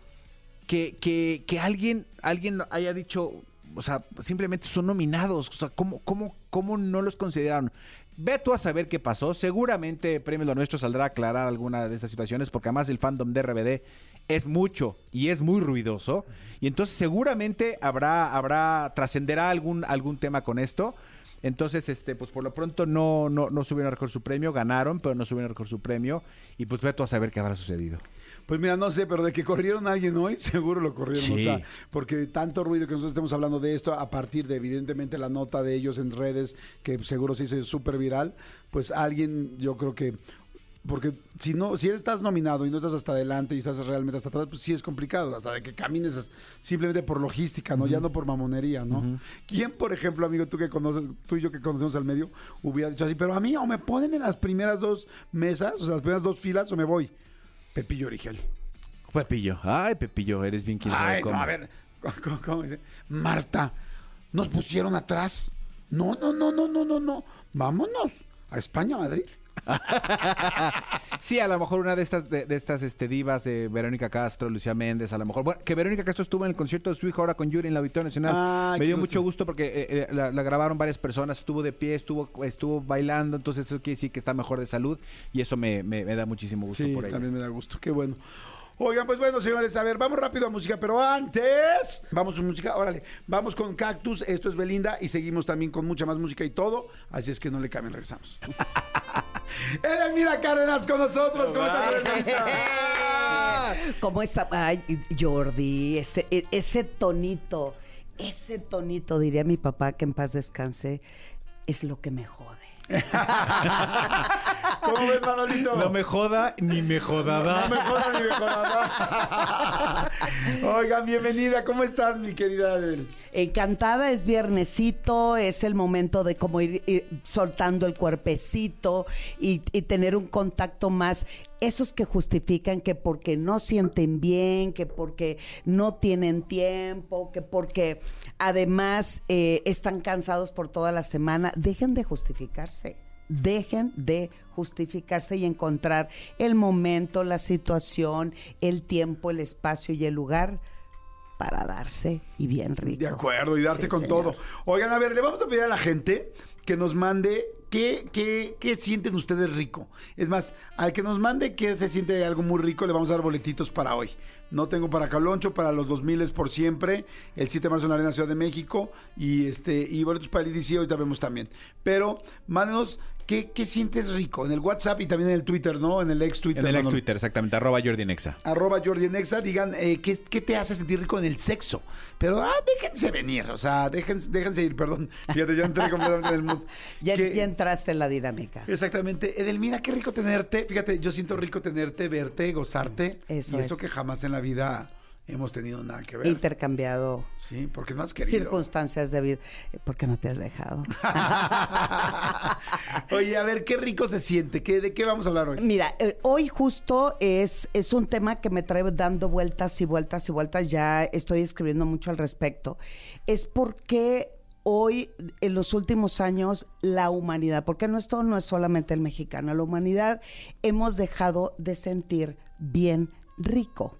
que, que, que alguien, alguien haya dicho, o sea, simplemente son nominados. O sea, ¿cómo, cómo, cómo no los consideraron? Ve tú a saber qué pasó. Seguramente Premio Lo Nuestro saldrá a aclarar alguna de estas situaciones, porque además el fandom de RBD es mucho y es muy ruidoso. Y entonces seguramente habrá, habrá, trascenderá algún, algún tema con esto. Entonces, este, pues por lo pronto no, no, no subieron a recoger su premio, ganaron, pero no subieron a recoger su premio. Y pues ve tú a saber qué habrá sucedido. Pues mira, no sé, pero de que corrieron a alguien hoy, <laughs> seguro lo corrieron. O Sí. sea, porque tanto ruido que nosotros estemos hablando de esto, a partir de evidentemente la nota de ellos en redes, que seguro se hizo súper viral, pues alguien, yo creo que. Porque si no, si estás nominado y no estás hasta adelante y estás realmente hasta atrás, pues sí es complicado, hasta de que camines simplemente por logística, ¿no? Ya no por mamonería, ¿no? ¿Quién, por ejemplo, amigo, tú que conoces, tú y yo que conocemos al medio, hubiera dicho así, pero a mí o me ponen en las primeras dos mesas, o sea, las primeras dos filas, o me voy? Pepillo Origel. Pepillo. Ay, Pepillo, eres bien quien sabe Ay, no, cómo. a ver, ¿cómo, cómo dice? Marta, ¿nos pusieron atrás? No, no, no, no, no, no, no. Vámonos a España, Madrid. <laughs> Sí, a lo mejor una de estas, de, de estas este, divas, eh, Verónica Castro, Lucía Méndez, a lo mejor. Bueno, que Verónica Castro estuvo en el concierto de su hija ahora con Yuri en la Auditorio Nacional. Ay, Me dio gusto. mucho gusto porque eh, eh, la, la grabaron varias personas, estuvo de pie, estuvo, estuvo bailando, entonces eso quiere decir que está mejor de salud y eso me, me- me da muchísimo gusto Sí, por ella. también me da gusto, qué bueno. Oigan, pues bueno, señores, a ver, vamos rápido a música, pero antes, vamos a música, órale, vamos con Cactus, esto es Belinda y seguimos también con mucha más música y todo, así es que no le cambien, regresamos. <laughs> Edelmira Cárdenas con nosotros, ¿cómo estás, Edelmira? <laughs> ¿Cómo está? Ay, Jordi, ese, e- ese tonito, ese tonito, diría mi papá, que en paz descanse, es lo que me jode. ¿Cómo ves, Manolito? No me joda ni me jodada. No me jodas ni me jodas. Oigan, bienvenida, ¿cómo estás, mi querida Adel? Encantada, es viernesito, es el momento de como ir, ir soltando el cuerpecito y, y tener un contacto más. Esos que justifican que porque no sienten bien, que porque no tienen tiempo, que porque además eh, están cansados por toda la semana, dejen de justificarse. Dejen de justificarse y encontrar el momento, la situación, el tiempo, el espacio y el lugar para darse y bien rico. De acuerdo, y darse Sí, con señor. todo. Oigan, a ver, le vamos a pedir a la gente que nos mande qué, qué, qué sienten ustedes rico. Es más, al que nos mande que se siente algo muy rico, le vamos a dar boletitos para hoy. No tengo para Caloncho, para los 2000 es por siempre, el 7 de marzo en la Arena Ciudad de México y este y boletos para el IDC ahorita vemos también. Pero mándenos qué, qué sientes rico en el WhatsApp y también en el Twitter, ¿no? En el ex Twitter. En el ex. Twitter, exactamente, arroba Jordi Nexa. arroba Jordi en Exa, digan eh, ¿qué, qué te hace sentir rico en el sexo. Pero ah, déjense venir, o sea, déjense, déjense ir, perdón. <laughs> Fíjate, ya entré completamente en el mood. <laughs> Ya, Que- ya entraste en la dinámica. Exactamente. Edelmira, qué rico tenerte. Fíjate, yo siento rico tenerte, verte, gozarte. Eso y eso es. que jamás en la vida hemos tenido nada que ver. Intercambiado sí, porque no has querido. circunstancias de vida. ¿Por qué no te has dejado? <laughs> Oye, a ver, qué rico se siente. ¿Qué, ¿De qué vamos a hablar hoy? Mira, eh, hoy justo es, es un tema que me trae dando vueltas y vueltas y vueltas. Ya estoy escribiendo mucho al respecto. Es porque hoy, en los últimos años, la humanidad, porque no esto no es solamente el mexicano, la humanidad hemos dejado de sentir bien rico.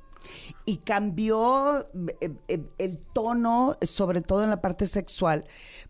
Y cambió eh, eh, el tono, sobre todo en la parte sexual,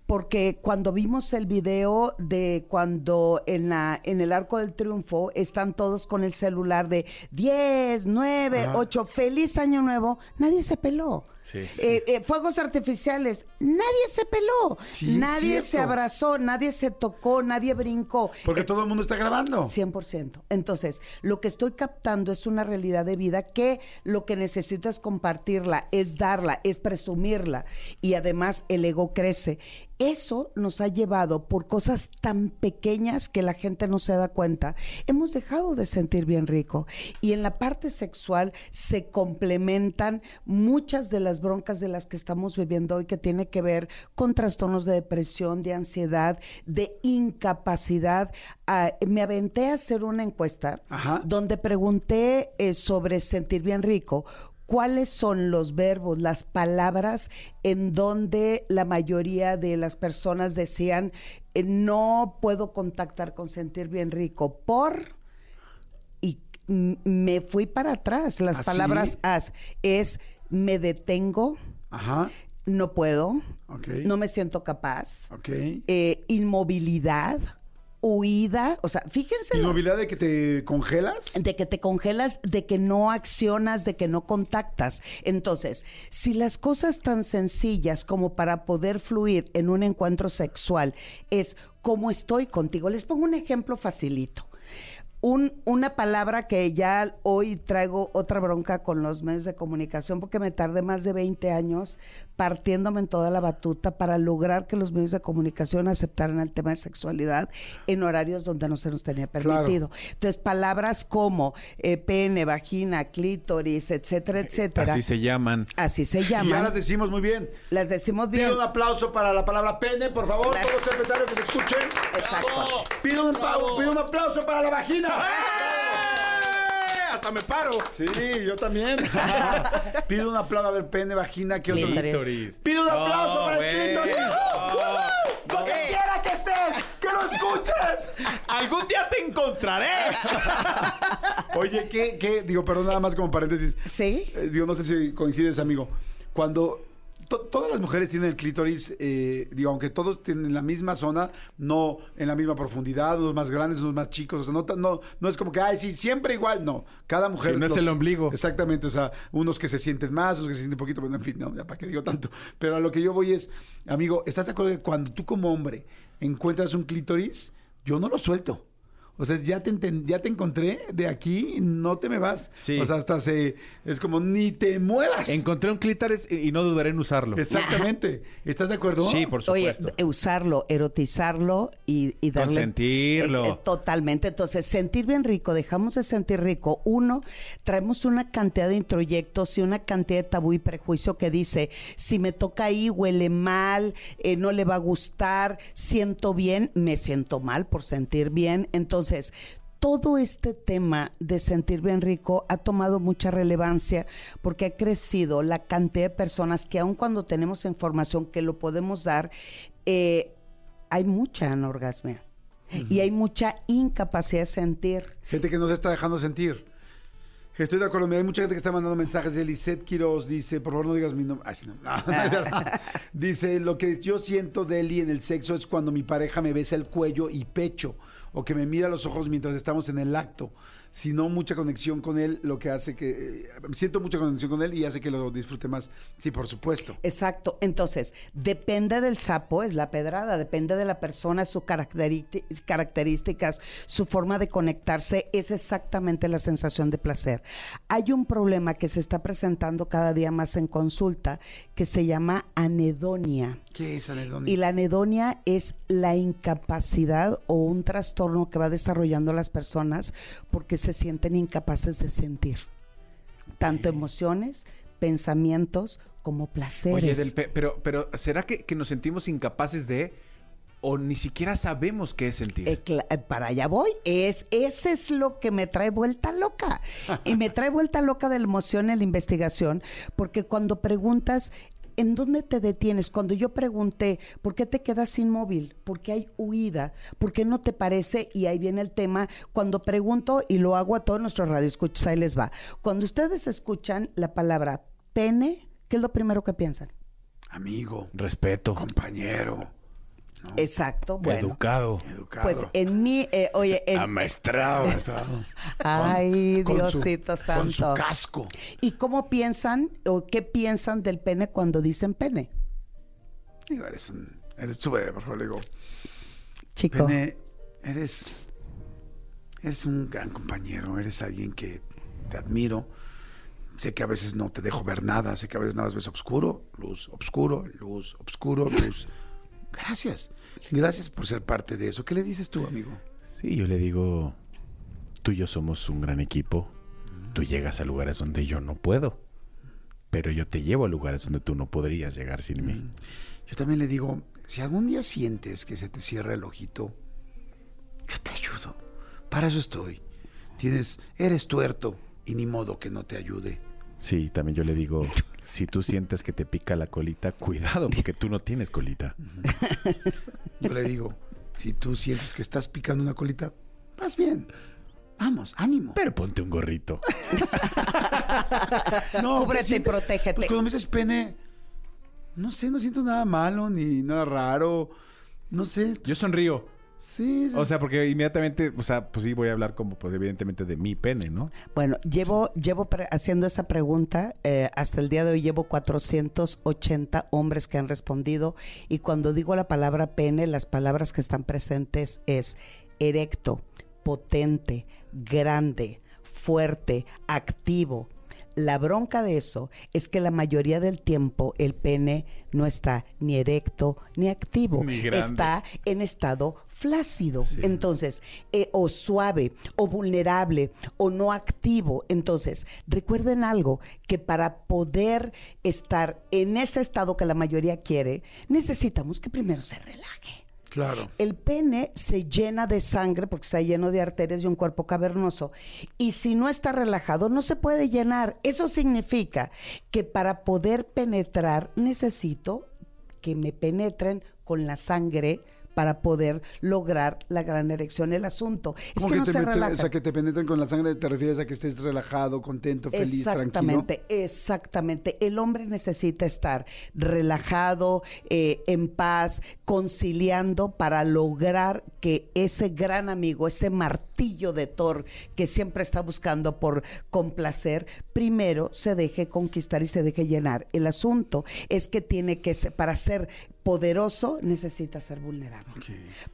porque cuando vimos el video de cuando en, la, en el Arco del Triunfo están todos con el celular de 10, 9, Ajá. 8, feliz año nuevo, nadie se peló. Sí, sí. Eh, eh, fuegos artificiales, nadie se peló, Sí, nadie se abrazó, nadie se tocó, nadie brincó. Porque Eh, todo el mundo está grabando. 100%. Entonces, lo que estoy captando es una realidad de vida que lo que necesito es compartirla, es darla, es presumirla. Y además el ego crece. Eso nos ha llevado por cosas tan pequeñas que la gente no se da cuenta. Hemos dejado de sentir bien rico. Y en la parte sexual se complementan muchas de las broncas de las que estamos viviendo hoy que tiene que ver con trastornos de depresión, de ansiedad, de incapacidad. Ah, me aventé a hacer una encuesta Ajá. donde pregunté eh, sobre sentir bien rico. ¿Cuáles son los verbos, las palabras en donde la mayoría de las personas decían eh, no puedo contactar con sentir bien rico por y me fui para atrás. Las ¿Ah, sí? palabras as es me detengo, Ajá. no puedo, no me siento capaz, eh, inmovilidad, huida, o sea, fíjense ¿Inmovilidad de que te congelas? de que te congelas, de que no accionas, de que no contactas. Entonces, si las cosas tan sencillas como para poder fluir en un encuentro sexual es como estoy contigo, les pongo un ejemplo facilito. Un- una palabra que ya hoy traigo otra bronca con los medios de comunicación porque me tardé más de 20 años partiéndome en toda la batuta para lograr que los medios de comunicación aceptaran el tema de sexualidad en horarios donde no se nos tenía Claro. permitido. Entonces, palabras como eh, pene, vagina, clítoris, etcétera, etcétera. Así se llaman. Así se Y ya llaman. las decimos muy bien. Las decimos bien. Pido un aplauso para la palabra pene, por favor, La- todos los secretarios que se escuchen. Exacto. Pido un, pa- pido un aplauso para la vagina. Hasta me paro. Sí, yo también. <laughs> Pido un aplauso a ver pene, vagina, ¿qué otro? Clítoris. Pido un aplauso No, para el clítoris. Donde quiera que estés, que lo escuches. Algún día te encontraré. <laughs> Oye, ¿qué, qué? Digo, perdón, nada más como paréntesis. Sí. Eh, digo, no sé si coincides, amigo. Cuando todas las mujeres tienen el clítoris, eh, digo, aunque todos tienen la misma zona, no en la misma profundidad, unos más grandes, unos más chicos, o sea, no, no, no es como que, ay, sí, siempre igual, no. Cada mujer... Sí, no es el ombligo. Exactamente, o sea, unos que se sienten más, otros que se sienten un poquito, bueno, en fin, no, ya para qué digo tanto. Pero a lo que yo voy es, amigo, ¿estás de acuerdo que cuando tú como hombre encuentras un clítoris, yo no lo suelto? O sea, ya te, enten- ya te encontré de aquí, no te me vas. Sí. O sea, hasta se... Es como, ni te muevas. Encontré un clítoris y y no dudaré en usarlo. Exactamente. <laughs> ¿Estás de acuerdo? Sí, por supuesto. usarlo, erotizarlo y, y darle... Consentirlo. Eh, eh, totalmente. Entonces, sentir bien rico, dejamos de sentir rico. Uno, traemos una cantidad de introyectos y una cantidad de tabú y prejuicio que dice, si me toca ahí, huele mal, eh, no le va a gustar, siento bien, me siento mal por sentir bien. Entonces, todo este tema de sentir bien rico ha tomado mucha relevancia porque ha crecido la cantidad de personas que aun cuando tenemos información que lo podemos dar, eh, hay mucha anorgasmia y hay mucha incapacidad de sentir. Gente que no se está dejando sentir. Estoy de acuerdo. Mira, hay mucha gente que está mandando mensajes. de Lisette Quiroz dice, por favor no digas mi nombre. <laughs> No. No, <laughs> dice, lo que yo siento de Eli en el sexo es cuando mi pareja me besa el cuello y pecho o que me mira a los ojos mientras estamos en el acto. Si no, mucha conexión con él, lo que hace que... eh, siento mucha conexión con él y hace que lo disfrute más. Sí, por supuesto. Exacto. Entonces, depende del sapo, es la pedrada, depende de la persona, sus características, su forma de conectarse, es exactamente la sensación de placer. Hay un problema que se está presentando cada día más en consulta que se llama anedonia. ¿Qué es, Anedonia? Y la anedonia es la incapacidad o un trastorno que va desarrollando las personas porque se sienten incapaces de sentir tanto emociones, pensamientos como placeres. Oye, Del Pe- pero, pero ¿será que, que nos sentimos incapaces de o ni siquiera sabemos qué es sentir? Eh, eh, para allá voy. Es, ese es lo que me trae vuelta loca. <laughs> Y me trae vuelta loca de la emoción en la investigación, porque cuando preguntas, ¿en dónde te detienes? Cuando yo pregunté, ¿por qué te quedas inmóvil? Porque hay huida, ¿por qué no te parece? Y ahí viene el tema. Cuando pregunto, y lo hago a todos nuestros radioescuchas, ahí les va. Cuando ustedes escuchan la palabra pene, ¿qué es lo primero que piensan? Amigo, Respeto. compañero, Exacto, bueno. Educado. educado. Pues en mi, eh, oye, en, Amaestrado. <laughs> Ay, Con Diosito Con su Santo. casco. ¿Y cómo piensan o qué piensan del pene cuando dicen pene? Digo, eres un... Eres súper, por favor, le digo. Chico. Pene, eres, eres un gran compañero, eres alguien que te admiro. Sé que a veces no te dejo ver nada, sé que a veces nada más ves oscuro, luz, oscuro, luz, oscuro, luz. Gracias. Gracias por ser parte de eso. ¿Qué le dices tú, amigo? Sí, yo le digo, tú y yo somos un gran equipo. Tú llegas a lugares donde yo no puedo. Pero yo te llevo a lugares donde tú no podrías llegar sin mí. Yo también le digo, si algún día sientes que se te cierra el ojito, yo te ayudo. Para eso estoy. Tienes, eres tuerto y ni modo que no te ayude. Sí, también yo le digo, si tú sientes que te pica la colita, cuidado, porque tú no tienes colita. Yo le digo, si tú sientes que estás picando una colita, vas bien. Vamos, ánimo. Pero ponte un gorrito. <laughs> No, Cúbrete ¿qué y protégete. Pues cuando me dices pene, no sé, no siento nada malo ni nada raro. No sé. Yo sonrío. Sí. sí. O sea, porque inmediatamente, o sea, pues sí voy a hablar como, pues evidentemente de mi pene, ¿no? Bueno, llevo, llevo pre- haciendo esa pregunta, eh, hasta el día de hoy llevo 480 hombres que han respondido y cuando digo la palabra pene, las palabras que están presentes es erecto, potente, grande, fuerte, activo. La bronca de eso es que la mayoría del tiempo el pene no está ni erecto ni activo, Ni está en estado flácido, entonces, eh, o suave, o vulnerable, o no activo. Entonces, recuerden algo, que para poder estar en ese estado que la mayoría quiere, necesitamos que primero se relaje. Claro. El pene se llena de sangre porque está lleno de arterias y un cuerpo cavernoso. Y si no está relajado, no se puede llenar. Eso significa que para poder penetrar necesito que me penetren con la sangre para poder lograr la gran erección. El asunto es ¿Cómo que, no te se meten- relaja. O sea, que te penetren con la sangre, ¿te refieres a que estés relajado, contento, feliz, tranquilo? Exactamente, exactamente. El hombre necesita estar relajado, eh, en paz, conciliando para lograr que ese gran amigo, ese martillo de Thor que siempre está buscando por complacer, primero se deje conquistar y se deje llenar. El asunto es que tiene que ser, para ser poderoso necesita ser vulnerable.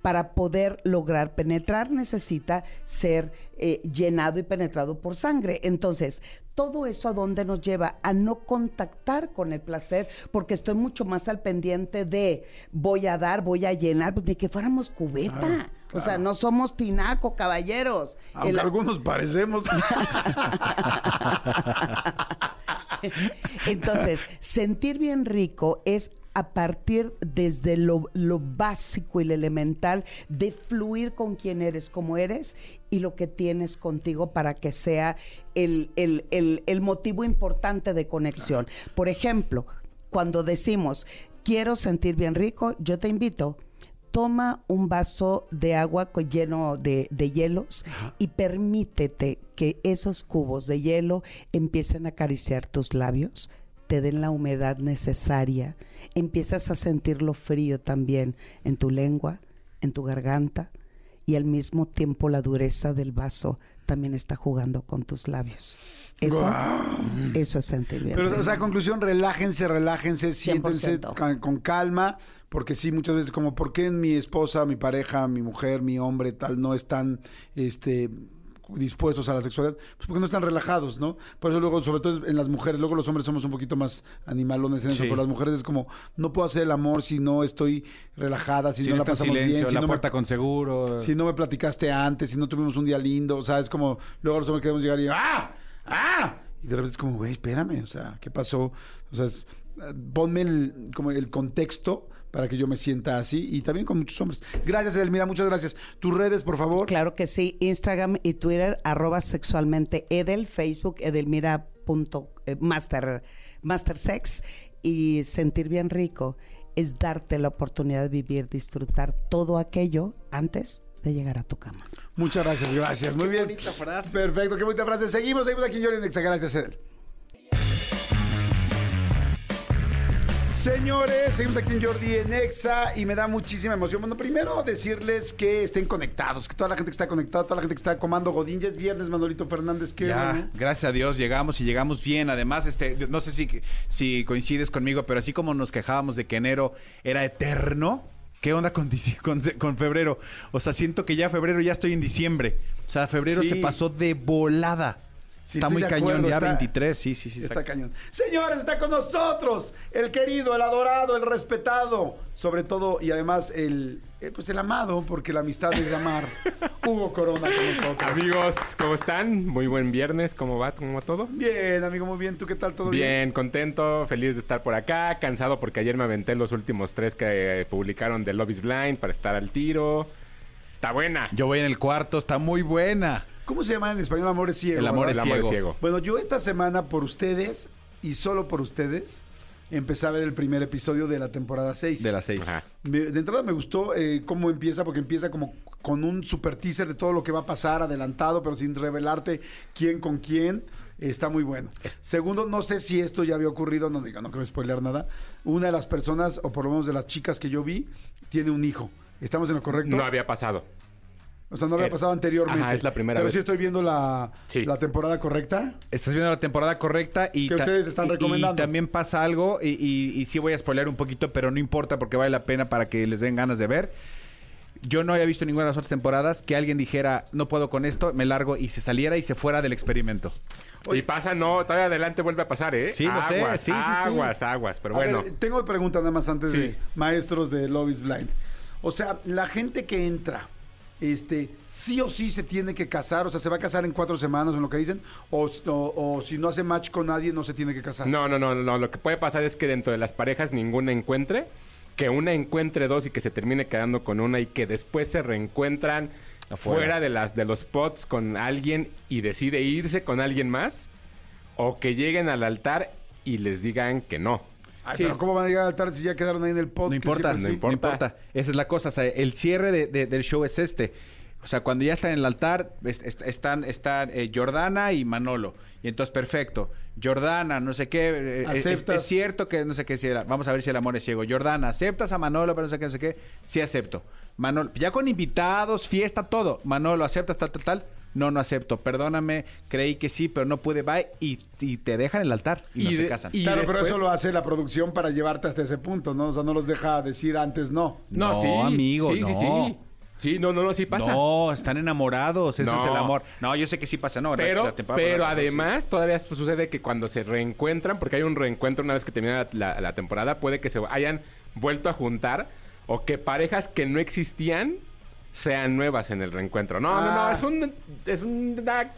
Para poder lograr penetrar necesita ser eh, llenado y penetrado por sangre. Entonces, todo eso a dónde nos lleva a no contactar con el placer, porque estoy mucho más al pendiente de voy a dar, voy a llenar, pues, de que fuéramos cubeta. Claro, O sea, no somos tinaco, caballeros. Aunque El- algunos parecemos. <laughs> Entonces, sentir bien rico es a partir desde lo, lo básico y lo elemental de fluir con quien eres, como eres y lo que tienes contigo para que sea el, el- el- el motivo importante de conexión. Por ejemplo, cuando decimos, quiero sentir bien rico, yo te invito. Toma un vaso de agua lleno de, de hielos y permítete que esos cubos de hielo empiecen a acariciar tus labios, te den la humedad necesaria, empiezas a sentir lo frío también en tu lengua, en tu garganta y al mismo tiempo la dureza del vaso también está jugando con tus labios. Eso, eso es sentir bien. Pero, o sea, conclusión, relájense, relájense, siéntense 100%. ca- con calma, porque sí, muchas veces como, ¿por qué mi esposa, mi pareja, mi mujer, mi hombre, tal, no están, este dispuestos a la sexualidad, pues porque no están relajados, ¿no? Por eso luego, sobre todo en las mujeres, luego los hombres somos un poquito más animalones en eso, Sí. pero las mujeres es como, no puedo hacer el amor si no estoy relajada, si, Si, no la pasamos silencio, bien, si la no me- puerta con seguro. si no me platicaste antes, si no tuvimos un día lindo, o sea, es como, luego los hombres queremos llegar y ¡ah! ¡ah! Y de repente es como, güey, espérame, o sea, ¿qué pasó? O sea, es, eh, ponme el, como el contexto para que yo me sienta así y también con muchos hombres. Gracias, Edelmira, muchas gracias. Tus redes, por favor. Claro que sí, Instagram y Twitter, arroba sexualmente Edel, Facebook Edelmira punto, eh, master, master sex y sentir bien rico es darte la oportunidad de vivir, disfrutar todo aquello antes de llegar a tu cama. Muchas gracias, gracias. Muy bien. bonita frase. Perfecto, qué bonita frase. Seguimos, seguimos aquí en Jordi Nexa. Gracias, Edel. Señores, seguimos aquí en Jordi en Exa y me da muchísima emoción. Bueno, primero decirles que estén conectados, que toda la gente que está conectada, toda la gente que está comando Godín, ya es viernes, Manolito Fernández, que Ya, gracias a Dios llegamos y llegamos bien. Además, este, no sé si, si coincides conmigo, pero así como nos quejábamos de que enero era eterno, ¿qué onda con, con, febrero? O sea, siento que ya febrero ya estoy en diciembre. O sea, febrero Sí. se pasó de volada. Sí, está muy cañón, acuerdo, ya está- 23, sí, sí, sí. Está, cañón. Señores, está con nosotros el querido, el adorado, el respetado, sobre todo y además el, eh, pues el amado, porque la amistad es de amar. <laughs> Hugo Corona con nosotros. Amigos, ¿cómo están? Muy buen viernes, ¿cómo va? ¿Cómo va todo? Bien, amigo, muy bien. ¿Tú qué tal? ¿Todo bien? Bien, contento, feliz de estar por acá, cansado porque ayer me aventé los últimos tres que eh, publicaron de Love is Blind para estar al tiro. Está buena. Yo voy en el cuarto, está muy buena. ¿Cómo se llama en español? Amor es ciego. El amor ¿verdad? El amor es ciego. Bueno, yo esta semana por ustedes y solo por ustedes empecé a ver el primer episodio de la temporada 6. De. Ajá. Me- de entrada me gustó eh, cómo empieza, porque empieza como con un super teaser de todo lo que va a pasar, adelantado, pero sin revelarte quién con quién. Está muy bueno. Segundo, no sé si esto ya había ocurrido, no digo, no quiero spoilear nada. Una de las personas, o por lo menos de las chicas que yo vi, tiene un hijo. ¿Estamos en lo correcto? No había pasado. O sea, no había Eh, pasado anteriormente. ajá, es la primera Pero vez. sí estoy viendo la, Sí. la temporada correcta. Estás viendo la temporada correcta y, Que ustedes están y- recomendando. y también pasa algo y, y- y sí voy a spoilear un poquito, pero no importa porque vale la pena para que les den ganas de ver. Yo no había visto ninguna de las otras temporadas que alguien dijera, no puedo con esto, me largo y se saliera y se fuera del experimento. Y pasa, no, todavía adelante vuelve a pasar, ¿eh? Sí, lo sé, aguas, sí, sí, sí. aguas, aguas. Pero A bueno, ver, tengo preguntas nada más antes Sí. de maestros de Love is Blind. O sea, la gente que entra, este, sí o sí se tiene que casar, o sea, se va a casar en cuatro semanas, en lo que dicen, o, o- o si no hace match con nadie, no se tiene que casar. no, no, no, no. Lo que puede pasar es que dentro de las parejas ninguna encuentre, que una encuentre dos y que se termine quedando con una y que después se reencuentran Afuera. fuera de las de los spots con alguien y decide irse con alguien más, o que lleguen al altar y les digan que no. Ay, Sí. pero ¿cómo van a llegar al altar si ya quedaron ahí en el pod? No importa, siempre no sí? importa, importa. Esa es la cosa. o sea, el cierre de- de- del show es este. O sea, cuando ya están en el altar, es- es- están, están eh, Jordana y Manolo. Y entonces, perfecto. Jordana, no sé qué. eh, es- es cierto que no sé qué. Si era- vamos a ver si el amor es ciego. Jordana, ¿aceptas a Manolo? Pero no sé qué, no sé qué. Sí, acepto. Manolo, ya con invitados, fiesta, todo. Manolo, ¿aceptas tal, tal, tal? No, no acepto. Perdóname, creí que sí, pero no pude. Bye. Y, y te dejan el altar y, no se casan. y- Claro, pero eso lo hace la producción para llevarte hasta ese punto, ¿no? O sea, no los deja decir antes no. No, amigo, sí, sí, no. sí. Sí, no, no, no, sí pasa. No, están enamorados, ese No. es el amor. No, yo sé que sí pasa, no. Pero, la temporada pero además, todavía pues, sucede que cuando se reencuentran, porque hay un reencuentro una vez que termina la, la temporada, puede que se hayan vuelto a juntar o que parejas que no existían sean nuevas en el reencuentro. No, no, Ah. no, es un... Es una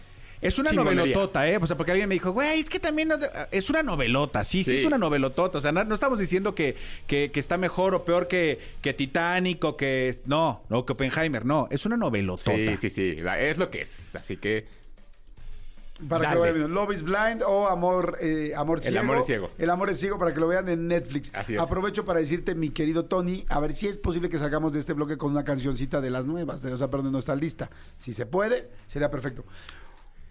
Es una chingonería. novelotota, ¿eh? O sea, porque alguien me dijo, güey, es que también no te- es una novelota. Sí, sí, Sí. es una novelotota. O sea, no, no estamos diciendo que, que, que está mejor o peor que, que Titanic o que... No, no, que Oppenheimer. No, es una novelotota. Sí, sí, sí, es lo que es. Así que Para Dale. que lo vean. Love is Blind o Amor, eh, amor El Ciego. amor es ciego. El Amor es Ciego para que lo vean en Netflix. Así es. Aprovecho para decirte, mi querido Tony, a ver si es posible que sacamos de este bloque con una cancioncita de las nuevas, de, o sea, perdón, no está lista. Si se puede, sería perfecto.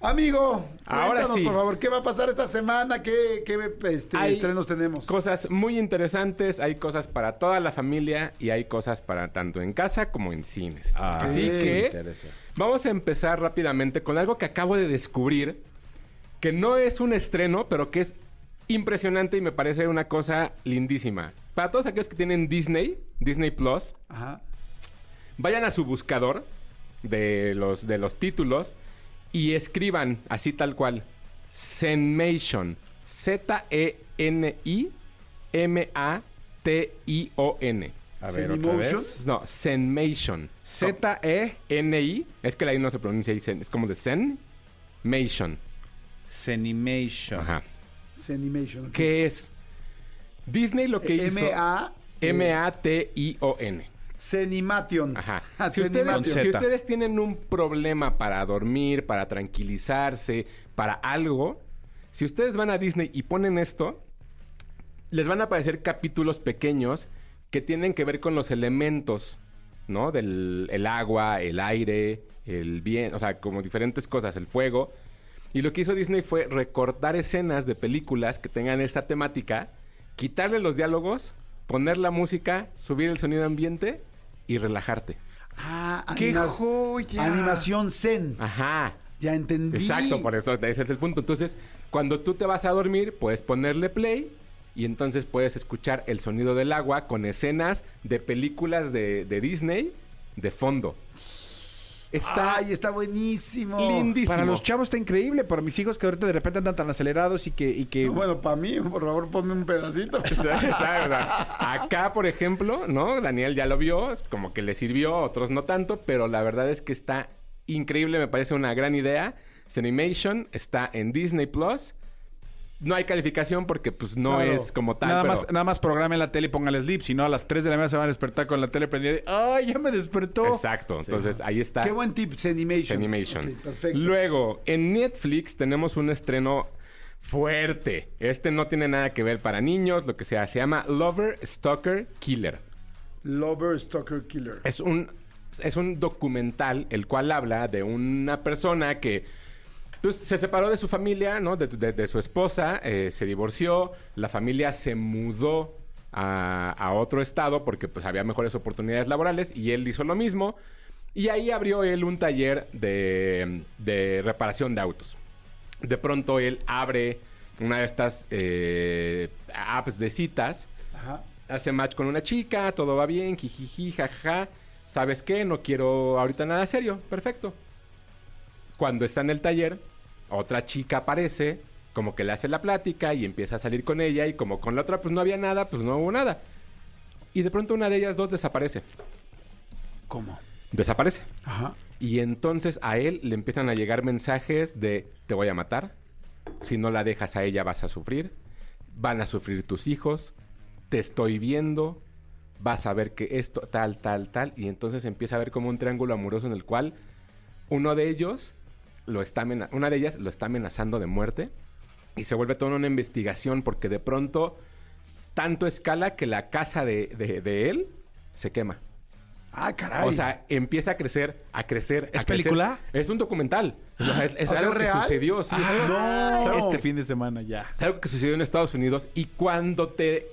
Amigo, Ahora sí. por favor, ¿qué va a pasar esta semana? ¿Qué, qué este, estrenos tenemos? cosas muy interesantes, hay cosas para toda la familia y hay cosas para tanto en casa como en cines. Ah, Así que interesa. vamos a empezar rápidamente con algo que acabo de descubrir, que no es un estreno, pero que es impresionante y me parece una cosa lindísima. Para todos aquellos que tienen Disney, Disney Plus, Ajá. vayan a su buscador de los, de los títulos y escriban así tal cual. Zenmation. Z-E-N-I-M-A-T-I-O-N. A ver, otra vez. No, Zenmation. Z-E N-I. Es que la I no se pronuncia ahí. Zen- Es como de Zenmation. Zenimation. Ajá. Zenimation. ¿Qué es? Disney lo que hizo... M-A... M-A-T-I-O-N. Zenimation. Ajá. <laughs> Ah, Si ustedes, si ustedes tienen un problema para dormir, para tranquilizarse, para algo, si ustedes van a Disney y ponen esto, les van a aparecer capítulos pequeños que tienen que ver con los elementos, ¿no? Del el agua, el aire, el viento, o sea, como diferentes cosas, el fuego. Y lo que hizo Disney fue recortar escenas de películas que tengan esta temática, quitarle los diálogos, poner la música, subir el sonido ambiente y relajarte. Ah, ¡Qué anima- joya! Animación Zen. Ajá. Ya entendí. Exacto, por eso ese es el punto. Entonces, cuando tú te vas a dormir, puedes ponerle play y entonces puedes escuchar el sonido del agua con escenas de películas de, de Disney de fondo. Está Ay, está buenísimo. lindísimo. Para los chavos está increíble. Para mis hijos que ahorita de repente andan tan acelerados y que... Y que... No, Bueno, para mí, por favor, ponme un pedacito. <laughs> Exacto. Acá, por ejemplo, ¿no? Daniel ya lo vio, como que le sirvió, otros no tanto, pero la verdad es que está increíble, me parece una gran idea. Está en Disney Plus. No hay calificación porque pues no Claro. es como tal. nada, pero- más, nada más programen la tele y pónganle sleep. Si no, a las 3 de la mañana se van a despertar con la tele prendida. ¡Ay, ya me despertó! Exacto. Entonces ahí está. Qué buen tip. Zenimation. Ok, perfecto. Luego, en Netflix tenemos un estreno fuerte. Este no tiene nada que ver para niños, lo que sea. Se llama Lover Stalker Killer. Lover Stalker Killer. Es un, es un documental el cual habla de una persona que Pues se separó de su familia, ¿no? De, de- de su esposa, eh, se divorció, la familia se mudó a, a otro estado porque pues había mejores oportunidades laborales y él hizo lo mismo. Y ahí abrió él un taller de, de reparación de autos. De pronto él abre una de estas eh, apps de citas Ajá. hace match con una chica, todo va bien, jijiji, jajaja. ¿Sabes qué? No quiero ahorita nada serio. Perfecto. Cuando está en el taller, otra chica aparece, como que le hace la plática y empieza a salir con ella y como con la otra pues no había nada, pues no hubo nada. Y de pronto una de ellas dos desaparece. ¿Cómo? Desaparece. Ajá. Y entonces a él le empiezan a llegar mensajes de te voy a matar, si no la dejas a ella vas a sufrir, van a sufrir tus hijos, te estoy viendo, vas a ver que esto tal, tal, tal, y entonces empieza a ver como un triángulo amoroso en el cual uno de ellos lo está amena- una de ellas lo está amenazando de muerte y se vuelve toda una investigación porque de pronto tanto escala que la casa de, de- de él se quema. Ah, caray. O sea, empieza a crecer, a crecer. a ¿Es crecer. película? Es un documental. O sea, es es O sea, algo ¿es que real? sucedió, sí. no. Este fin de semana ya. es algo que sucedió en Estados Unidos. Y cuando te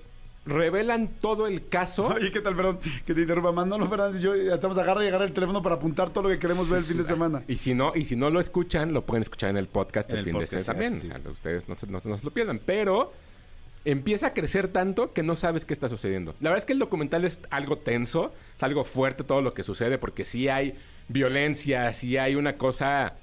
revelan todo el caso, Oye, ¿qué tal? Perdón, que te interrumpa. Manolo Fernández y yo estamos agarra y agarra el teléfono para apuntar todo lo que queremos ver el fin de semana. y si no, y si no lo escuchan, lo pueden escuchar en el podcast En el el fin de semana también. sí. O sea, ustedes no se, no- no se lo pierdan. Pero empieza a crecer tanto que no sabes qué está sucediendo. La verdad es que el documental es algo tenso, es algo fuerte todo lo que sucede, porque sí hay violencia, sí hay una cosa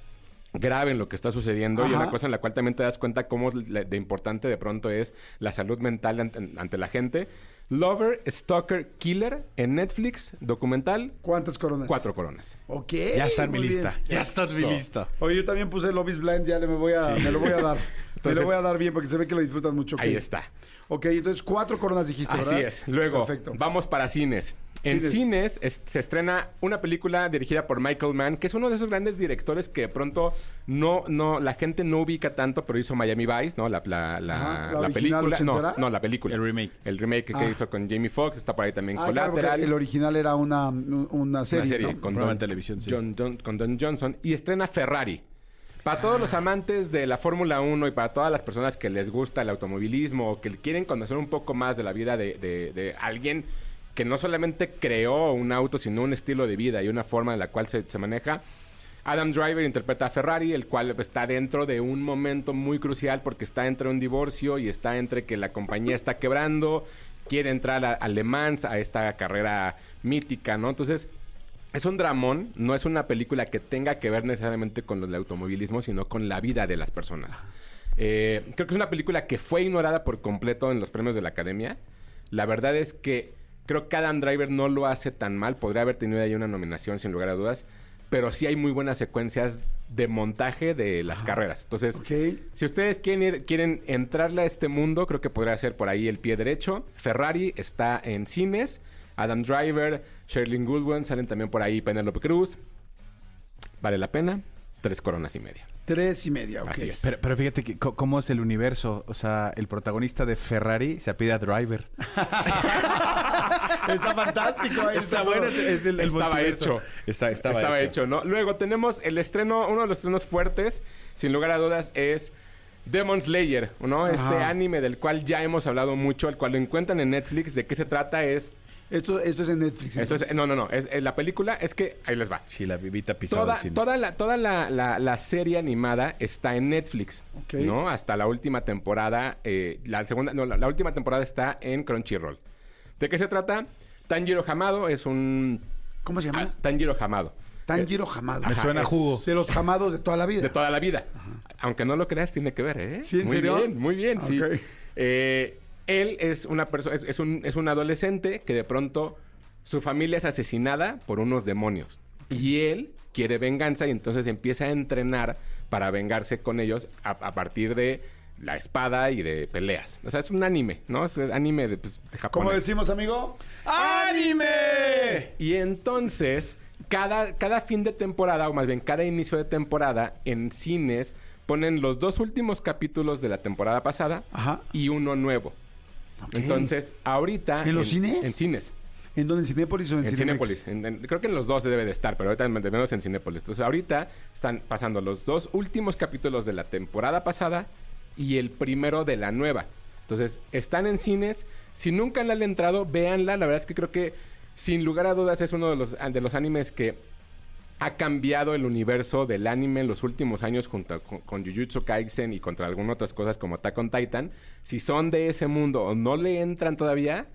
grave en lo que está sucediendo y una cosa en la cual también te das cuenta cómo de importante de pronto es la salud mental ante, ante la gente. Lover, Stalker, Killer en Netflix, documental, ¿Cuántas coronas? cuatro coronas. Ok. Ya está en mi bien. lista. Ya está en mi lista. Oye, yo también puse Love is Blind, ya le me, voy a, me lo voy a dar. <laughs> me Entonces- lo voy a dar bien porque se ve que lo disfrutan mucho. Ahí está. Ok, entonces cuatro coronas dijiste, Así ¿verdad? es. Luego, Perfecto. vamos para cines. En Cines. cines, es- se estrena una película dirigida por Michael Mann, que es uno de esos grandes directores que de pronto no, no, la gente no ubica tanto, pero hizo Miami Vice, ¿no? La, la, la, Ajá, ¿la la original película. No, no, la película. El remake. El remake que Ah. hizo con Jamie Foxx, está por ahí también Ah, claro, Collateral. el original era una, una serie, una serie ¿no? con, Don, televisión, sí. John- John- con Don Johnson y estrena Ferrari. Para todos los amantes de la Fórmula 1 y para todas las personas que les gusta el automovilismo o que quieren conocer un poco más de la vida de, de- de alguien que no solamente creó un auto, sino un estilo de vida y una forma en la cual se, maneja. Adam Driver interpreta a Ferrari, el cual está dentro de un momento muy crucial porque está entre un divorcio y está entre que la compañía está quebrando, quiere entrar a, a Le Mans, a esta carrera mítica, ¿no? Entonces, es un dramón, no es una película que tenga que ver necesariamente con el automovilismo, sino con la vida de las personas. Eh, creo que es una película que fue ignorada por completo en los premios de la Academia. La verdad es que creo que Adam Driver no lo hace tan mal. Podría haber tenido ahí una nominación sin lugar a dudas. Pero sí hay muy buenas secuencias de montaje de las carreras. Entonces, si ustedes quieren, ir- quieren entrarle a este mundo, creo que podría ser por ahí el pie derecho. Ferrari está en cines. Adam Driver, Sherlyn Goodwin, salen también por ahí Penelope Cruz. Vale la pena. Tres coronas y media. Tres y media, ok. Así es. Pero, pero fíjate que, cómo es el universo. O sea, el protagonista de Ferrari se apida Driver. <laughs> Está fantástico. ahí Está bueno, es, es el, el Estaba multiverso. hecho. Está, estaba, Estaba, hecho. hecho. ¿no? Luego tenemos el estreno, uno de los estrenos fuertes, sin lugar a dudas, es Demon Slayer, ¿no? Este anime del cual ya hemos hablado mucho, el cual lo encuentran en Netflix. ¿De qué se trata? Es. Esto, esto es en Netflix. Esto es- no, no, no. es- es la película es que. Ahí les va. Sí, la vivita pisada Toda, toda, la, toda la, la- la serie animada está en Netflix, Ok. ¿no? Hasta la última temporada, eh, la segunda, no, la, la última temporada está en Crunchyroll. ¿De qué se trata? Tanjiro Hamado es un... ¿Cómo se llama? ah, Tanjiro Hamado. Tanjiro Hamado. Me Ajá, suena es- jugo. De los jamados de toda la vida. De toda la vida. Aunque no lo creas, tiene que ver, ¿eh? ¿Sí, en muy serio? bien, muy bien, sí. Ok. Eh, él es una persona, es, es un, es un adolescente que de pronto su familia es asesinada por unos demonios. Y él quiere venganza y entonces empieza a entrenar para vengarse con ellos a, a partir de la espada y de peleas. O sea, es un anime, ¿no? Es anime de, pues, de Japón. ¿Cómo decimos, amigo? ¡Anime! Y entonces, cada, cada fin de temporada, o más bien cada inicio de temporada, en cines ponen los dos últimos capítulos de la temporada pasada Ajá. y uno nuevo. Entonces, ahorita... ¿En los cines? En cines. ¿En dónde? ¿En Cinépolis o en, En? Cinépolis. En- creo que en los dos debe de estar, pero ahorita de menos en Cinépolis. Entonces ahorita están pasando los dos últimos capítulos de la temporada pasada y el primero de la nueva. Entonces están en cines. Si nunca la han entrado, véanla. La verdad es que creo que sin lugar a dudas es uno de los, de los animes que ha cambiado el universo del anime en los últimos años junto con, con Jujutsu Kaisen y contra algunas otras cosas como Attack on Titan. Si son de ese mundo o no le entran todavía,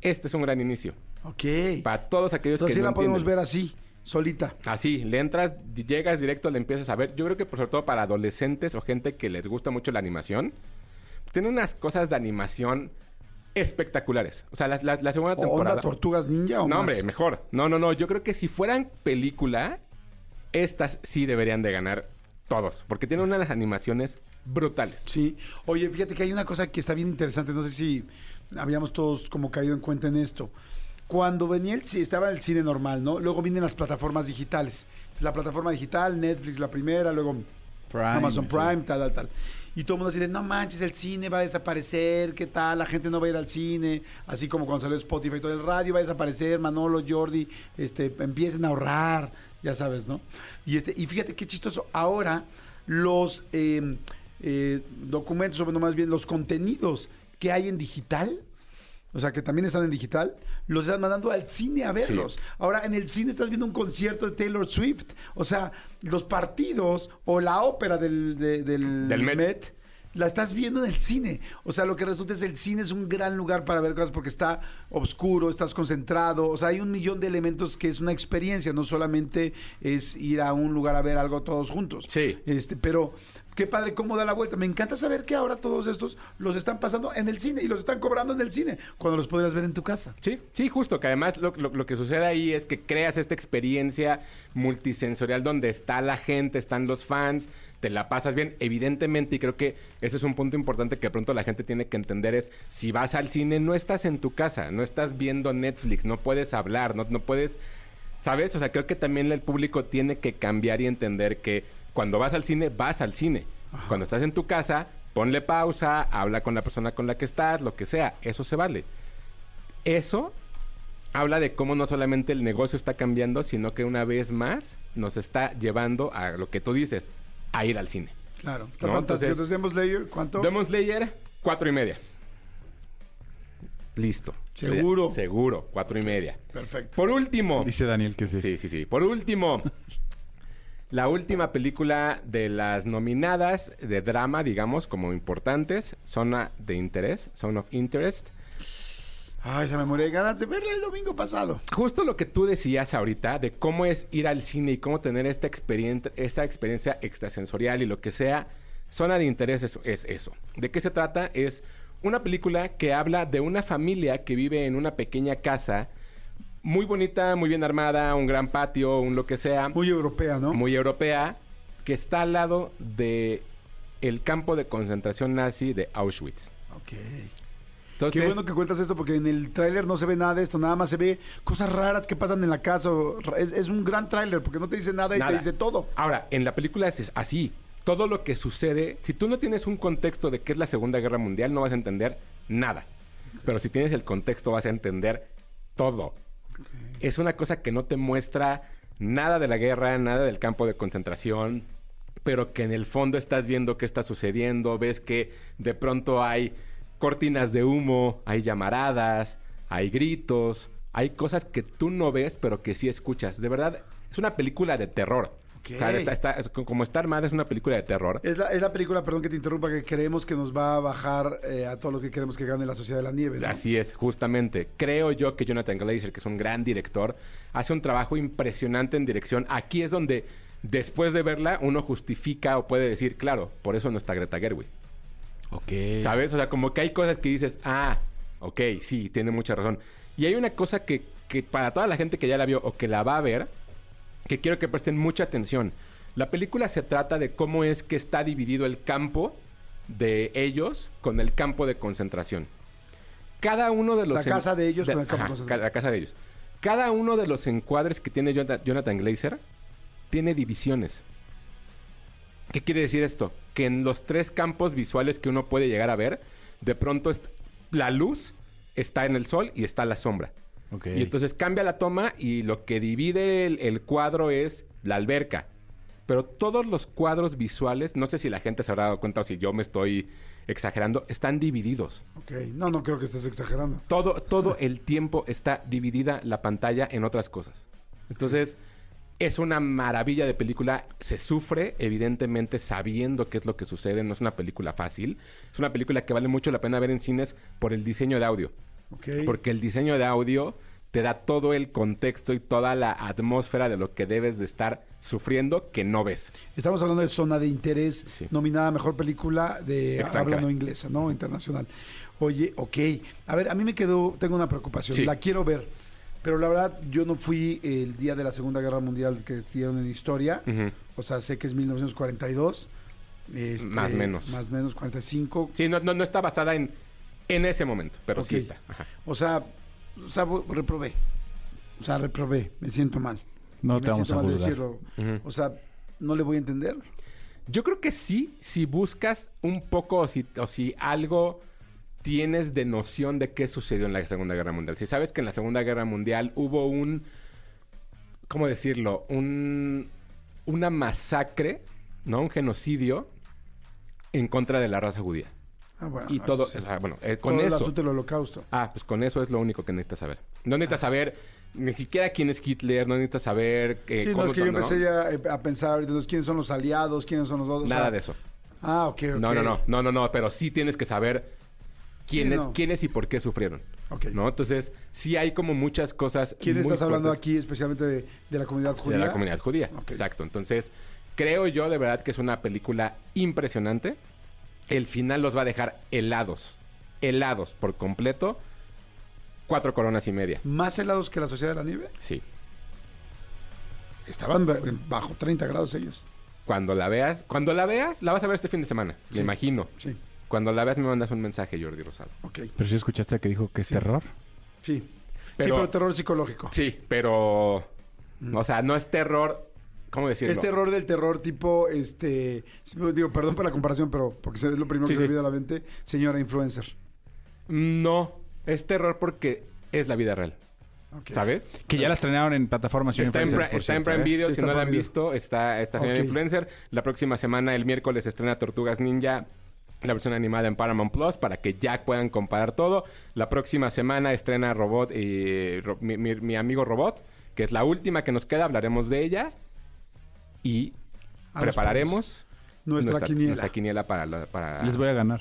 este es un gran inicio. Ok. Para todos aquellos Entonces que sí no la podemos ver así, solita. Así, le entras, llegas directo, le empiezas a ver. Yo creo que por sobre todo para adolescentes o gente que les gusta mucho la animación, tiene unas cosas de animación espectaculares. O sea, la, la- la segunda ¿O temporada. onda Tortugas Ninja o no, más? hombre, mejor. No, no, no. Yo creo que si fueran película, estas sí deberían de ganar todos. Porque tienen unas animaciones brutales. Sí. Oye, fíjate que hay una cosa que está bien interesante. No sé si habíamos todos como caído en cuenta en esto. Cuando venía el, estaba el cine normal, ¿no? Luego vienen las plataformas digitales. La plataforma digital, Netflix la primera, luego Prime, Amazon sí. Prime, tal, tal, tal. Y todo el mundo así de, no manches, el cine va a desaparecer, ¿qué tal? La gente no va a ir al cine. Así como cuando salió Spotify, todo el radio va a desaparecer, Manolo, Jordi, este, empiecen a ahorrar, ya sabes, ¿no? Y, este, y fíjate qué chistoso, ahora los eh, eh, documentos, o bueno, más bien los contenidos que hay en digital, o sea, que también están en digital, los están mandando al cine a verlos. Ahora, en el cine estás viendo un concierto de Taylor Swift. O sea, los partidos o la ópera del, de- del, Del Met. Met, la estás viendo en el cine. O sea, lo que resulta es el cine es un gran lugar para ver cosas porque está oscuro, estás concentrado. O sea, hay un millón de elementos que es una experiencia, no solamente es ir a un lugar a ver algo todos juntos. Sí. Este, pero qué padre cómo da la vuelta. Me encanta saber que ahora todos estos los están pasando en el cine y los están cobrando en el cine cuando los podrías ver en tu casa. Sí, sí, justo, que además lo, lo- lo que sucede ahí es que creas esta experiencia multisensorial donde está la gente, están los fans, te la pasas bien, evidentemente, y creo que ese es un punto importante que de pronto la gente tiene que entender es, si vas al cine, no estás en tu casa, no estás viendo Netflix, no puedes hablar, no, no puedes, ¿sabes? O sea, creo que también el público tiene que cambiar y entender que cuando vas al cine, vas al cine. Cuando estás en tu casa, ponle pausa, habla con la persona con la que estás, lo que sea, eso se vale eso habla de cómo no solamente el negocio está cambiando, sino que una vez más nos está llevando a lo que tú dices, a ir al cine. Claro, está No, fantástico. entonces- Entonces, Demon Slayer, ¿cuánto? Demon Slayer, cuatro y media. Listo. ¿Seguro? Seguro, cuatro y media. Perfecto. Por último. Dice Daniel que sí. Sí, sí, sí. Por último, la última película de las nominadas de drama, digamos, como importantes, Zona de Interés, Zone of Interest. Ay, se me morí de ganas de verla el domingo pasado. Justo lo que tú decías ahorita de cómo es ir al cine y cómo tener esta experiencia, esta experiencia extrasensorial y lo que sea, zona de interés es, es eso. ¿De qué se trata? Es una película que habla de una familia que vive en una pequeña casa muy bonita, muy bien armada, un gran patio, un lo que sea, muy, Muy europea, ¿no? europea, que está al lado de el campo de concentración nazi de Auschwitz. Ok. Entonces, Qué bueno que cuentas esto porque en el tráiler no se ve nada de esto, nada más se ve cosas raras que pasan en la casa. Es, es un gran tráiler porque no te dice nada y te dice todo. Ahora, en la película es así. Todo lo que sucede, si tú no tienes un contexto de qué es la Segunda Guerra Mundial, no vas a entender nada. Pero si tienes el contexto, vas a entender todo. Es una cosa que no te muestra nada de la guerra, nada del campo de concentración, pero que en el fondo estás viendo qué está sucediendo, ves que de pronto hay cortinas de humo, hay llamaradas, hay gritos, hay cosas que tú no ves, pero que sí escuchas. De verdad, es una película de terror. Ok. O sea, está- está- es co- como está armada, es una película de terror. Es la, es la película, perdón que te interrumpa, que creemos que nos va a bajar eh, a todo lo que queremos que gane la Sociedad de la Nieve. ¿no? Así es, justamente. Creo yo que Jonathan Glazer, que es un gran director, hace un trabajo impresionante en dirección. Aquí es donde, después de verla, uno justifica o puede decir, claro, por eso no está Greta Gerwig. Ok. ¿Sabes? O sea, como que hay cosas que dices, ah, ok, sí, tiene mucha razón. Y hay una cosa que, que para toda la gente que ya la vio o que la va a ver, que quiero que presten mucha atención. La película se trata de cómo es que está dividido el campo de ellos con el campo de concentración. Cada uno de los... La casa de ellos con el campo de concentración. La casa de ellos. Cada uno de los encuadres que tiene Jonathan, Jonathan Glazer tiene divisiones. ¿Qué quiere decir esto? Que en los tres campos visuales que uno puede llegar a ver, de pronto la luz está en el sol y está la sombra. Ok. Y entonces cambia la toma y lo que divide el, el cuadro es la alberca. Pero todos los cuadros visuales, no sé si la gente se habrá dado cuenta o si yo me estoy exagerando, están divididos. Ok, no, no creo que estés exagerando. Todo, todo el tiempo está dividida la pantalla en otras cosas. Entonces, es una maravilla de película. Se sufre, evidentemente, sabiendo qué es lo que sucede. No es una película fácil. Es una película que vale mucho la pena ver en cines por el diseño de audio. Porque el diseño de audio te da todo el contexto y toda la atmósfera de lo que debes de estar sufriendo que no ves. Estamos hablando de Zona de Interés, Sí. nominada Mejor Película de habla no inglesa, ¿no? Internacional. Oye, ok. A ver, a mí me quedó, tengo una preocupación. Sí. La quiero ver. Pero la verdad, yo no fui el día de la Segunda Guerra Mundial que dieron en historia. O sea, sé que es 1942. este, Más menos. Más o menos 45. Sí, no, no, no está basada en, en ese momento, pero sí está. Ajá. O sea, o sea, reprobé. O sea, reprobé. Me siento mal. No Me te vamos siento a mal decirlo. O sea, no le voy a entender. Yo creo que sí, si buscas un poco o si, o si algo tienes de noción de qué sucedió en la Segunda Guerra Mundial. Si sabes que en la Segunda Guerra Mundial hubo un, ¿cómo decirlo? Un, una masacre, ¿no? Un genocidio en contra de la raza judía. Ah, bueno, Y todo, sí. o sea, bueno, eh, con Todo el eso. del holocausto. Ah, pues con eso es lo único que necesitas saber. No necesitas saber ni siquiera quién es Hitler, no necesitas saber eh, Sí, no, es que yo ¿no? empecé ya eh, a pensar, entonces, ¿quiénes son los aliados? ¿Quiénes son los dos? O Nada sea, de eso. Ah, ok, ok. No, no, no, no, no, no, pero sí tienes que saber quiénes, no. quiénes y por qué sufrieron. ¿No? Entonces, sí hay como muchas cosas. ¿Quién muy estás hablando aquí especialmente de, de la comunidad judía? De la comunidad judía. Exacto. Entonces, creo yo de verdad que es una película impresionante. El final los va a dejar helados. Helados por completo. Cuatro coronas y media. ¿Más helados que la Sociedad de la Nieve? Sí. Estaban ba- bajo 30 grados ellos. Cuando la veas, cuando la veas, la vas a ver este fin de semana. Sí. Me imagino. Sí, Cuando la veas me mandas un mensaje, Jordi Rosado. ok. Pero si escuchaste que dijo que es Sí. terror. Sí. Pero- sí, pero terror psicológico. Sí, pero... O sea, no es terror... ¿Cómo decirlo? Es terror del terror tipo, este... Digo, perdón por la comparación, pero porque es lo primero Sí, que se sí. me viene a la mente. Señora influencer. No, es terror porque es la vida real. Ok. ¿Sabes? Que ya la estrenaron en plataformas Está en, Pri- está en cierto, Prime ¿eh? Video, Sí, si está no en la han Prime visto, está esta señora Ok. influencer. La próxima semana, el miércoles, estrena Tortugas Ninja, la versión animada en Paramount Plus, para que ya puedan comparar todo. La próxima semana estrena Robot, y Ro- mi, mi- mi amigo Robot, que es la última que nos queda, hablaremos de ella. Y A prepararemos Nuestra quiniela. nuestra quiniela para... la- para... Les voy a ganar.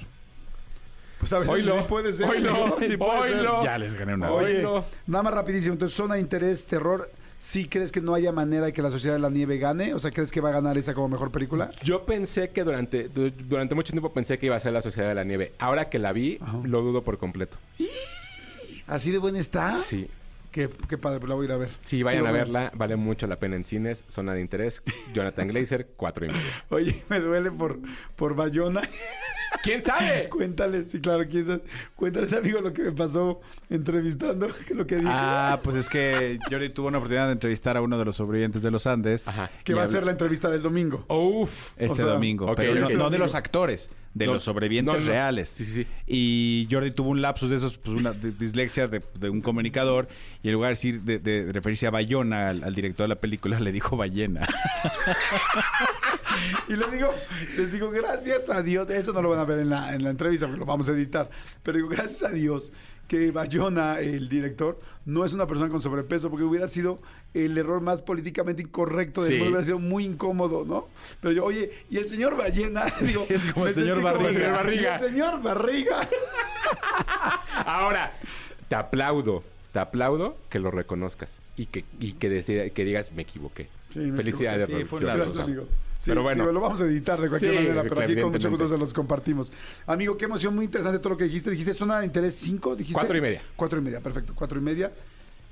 Pues a veces Oílo, sí puede ser. <laughs> sí puede ser. oílo. Ya les gané una. Oye, Oílo. nada más rapidísimo. Entonces, zona de interés, terror. ¿Sí crees que no haya manera de que la Sociedad de la Nieve gane? O sea, ¿crees que va a ganar esta como mejor película? Yo pensé que durante, du- durante mucho tiempo pensé que iba a ser la Sociedad de la Nieve. Ahora que la vi, Ajá. lo dudo por completo. ¿Así de buena está? Sí. Qué, qué padre, pues la voy a ir a ver. Sí, vayan a verla. Vale mucho la pena en cines. Zona de interés. Jonathan Glazer, cuatro y medio. <laughs> Oye, me duele por, por Bayona. ¿Quién sabe? Cuéntale, sí, claro, ¿quién sabe? Cuéntales, amigo, lo que me pasó entrevistando, <laughs> lo que dije. Ah, pues es que Jordi tuvo una oportunidad de entrevistar a uno de los sobrevivientes de los Andes. Ajá. que va a ser la entrevista del domingo. Uf. Este O sea, domingo. ok, pero no, de los actores, de No, los sobrevivientes no, no. reales. Sí, sí, sí. Y Jordi tuvo un lapsus de esos, pues una de- dislexia de, de un comunicador. Y en lugar de decir, de, de referirse a Bayona, al, al director de la película, le dijo ballena. <laughs> Y les digo, les digo, gracias a Dios, eso no lo van a ver en la, en la entrevista porque lo vamos a editar, pero digo, gracias a Dios que Bayona, el director, no es una persona con sobrepeso porque hubiera sido el error más políticamente incorrecto del Sí. mundo, hubiera sido muy incómodo, ¿no? Pero yo, oye, y el señor Ballena, <laughs> digo, Es como el señor como Barriga. el señor Barriga. Y el señor Barriga. Ahora, te aplaudo. Te aplaudo que lo reconozcas. Y que, y que, decida- que digas, me equivoqué. Sí, Felicidades. Sí, fue un Gracias, Rosado. amigo. Sí, Pero bueno. digo, lo vamos a editar de cualquier Sí, manera, pero aquí con mucho gusto se los compartimos. Amigo, qué emoción, muy interesante todo lo que dijiste. Dijiste zona de interés 5, dijiste. Cuatro y media. Cuatro y media, perfecto. Cuatro y media.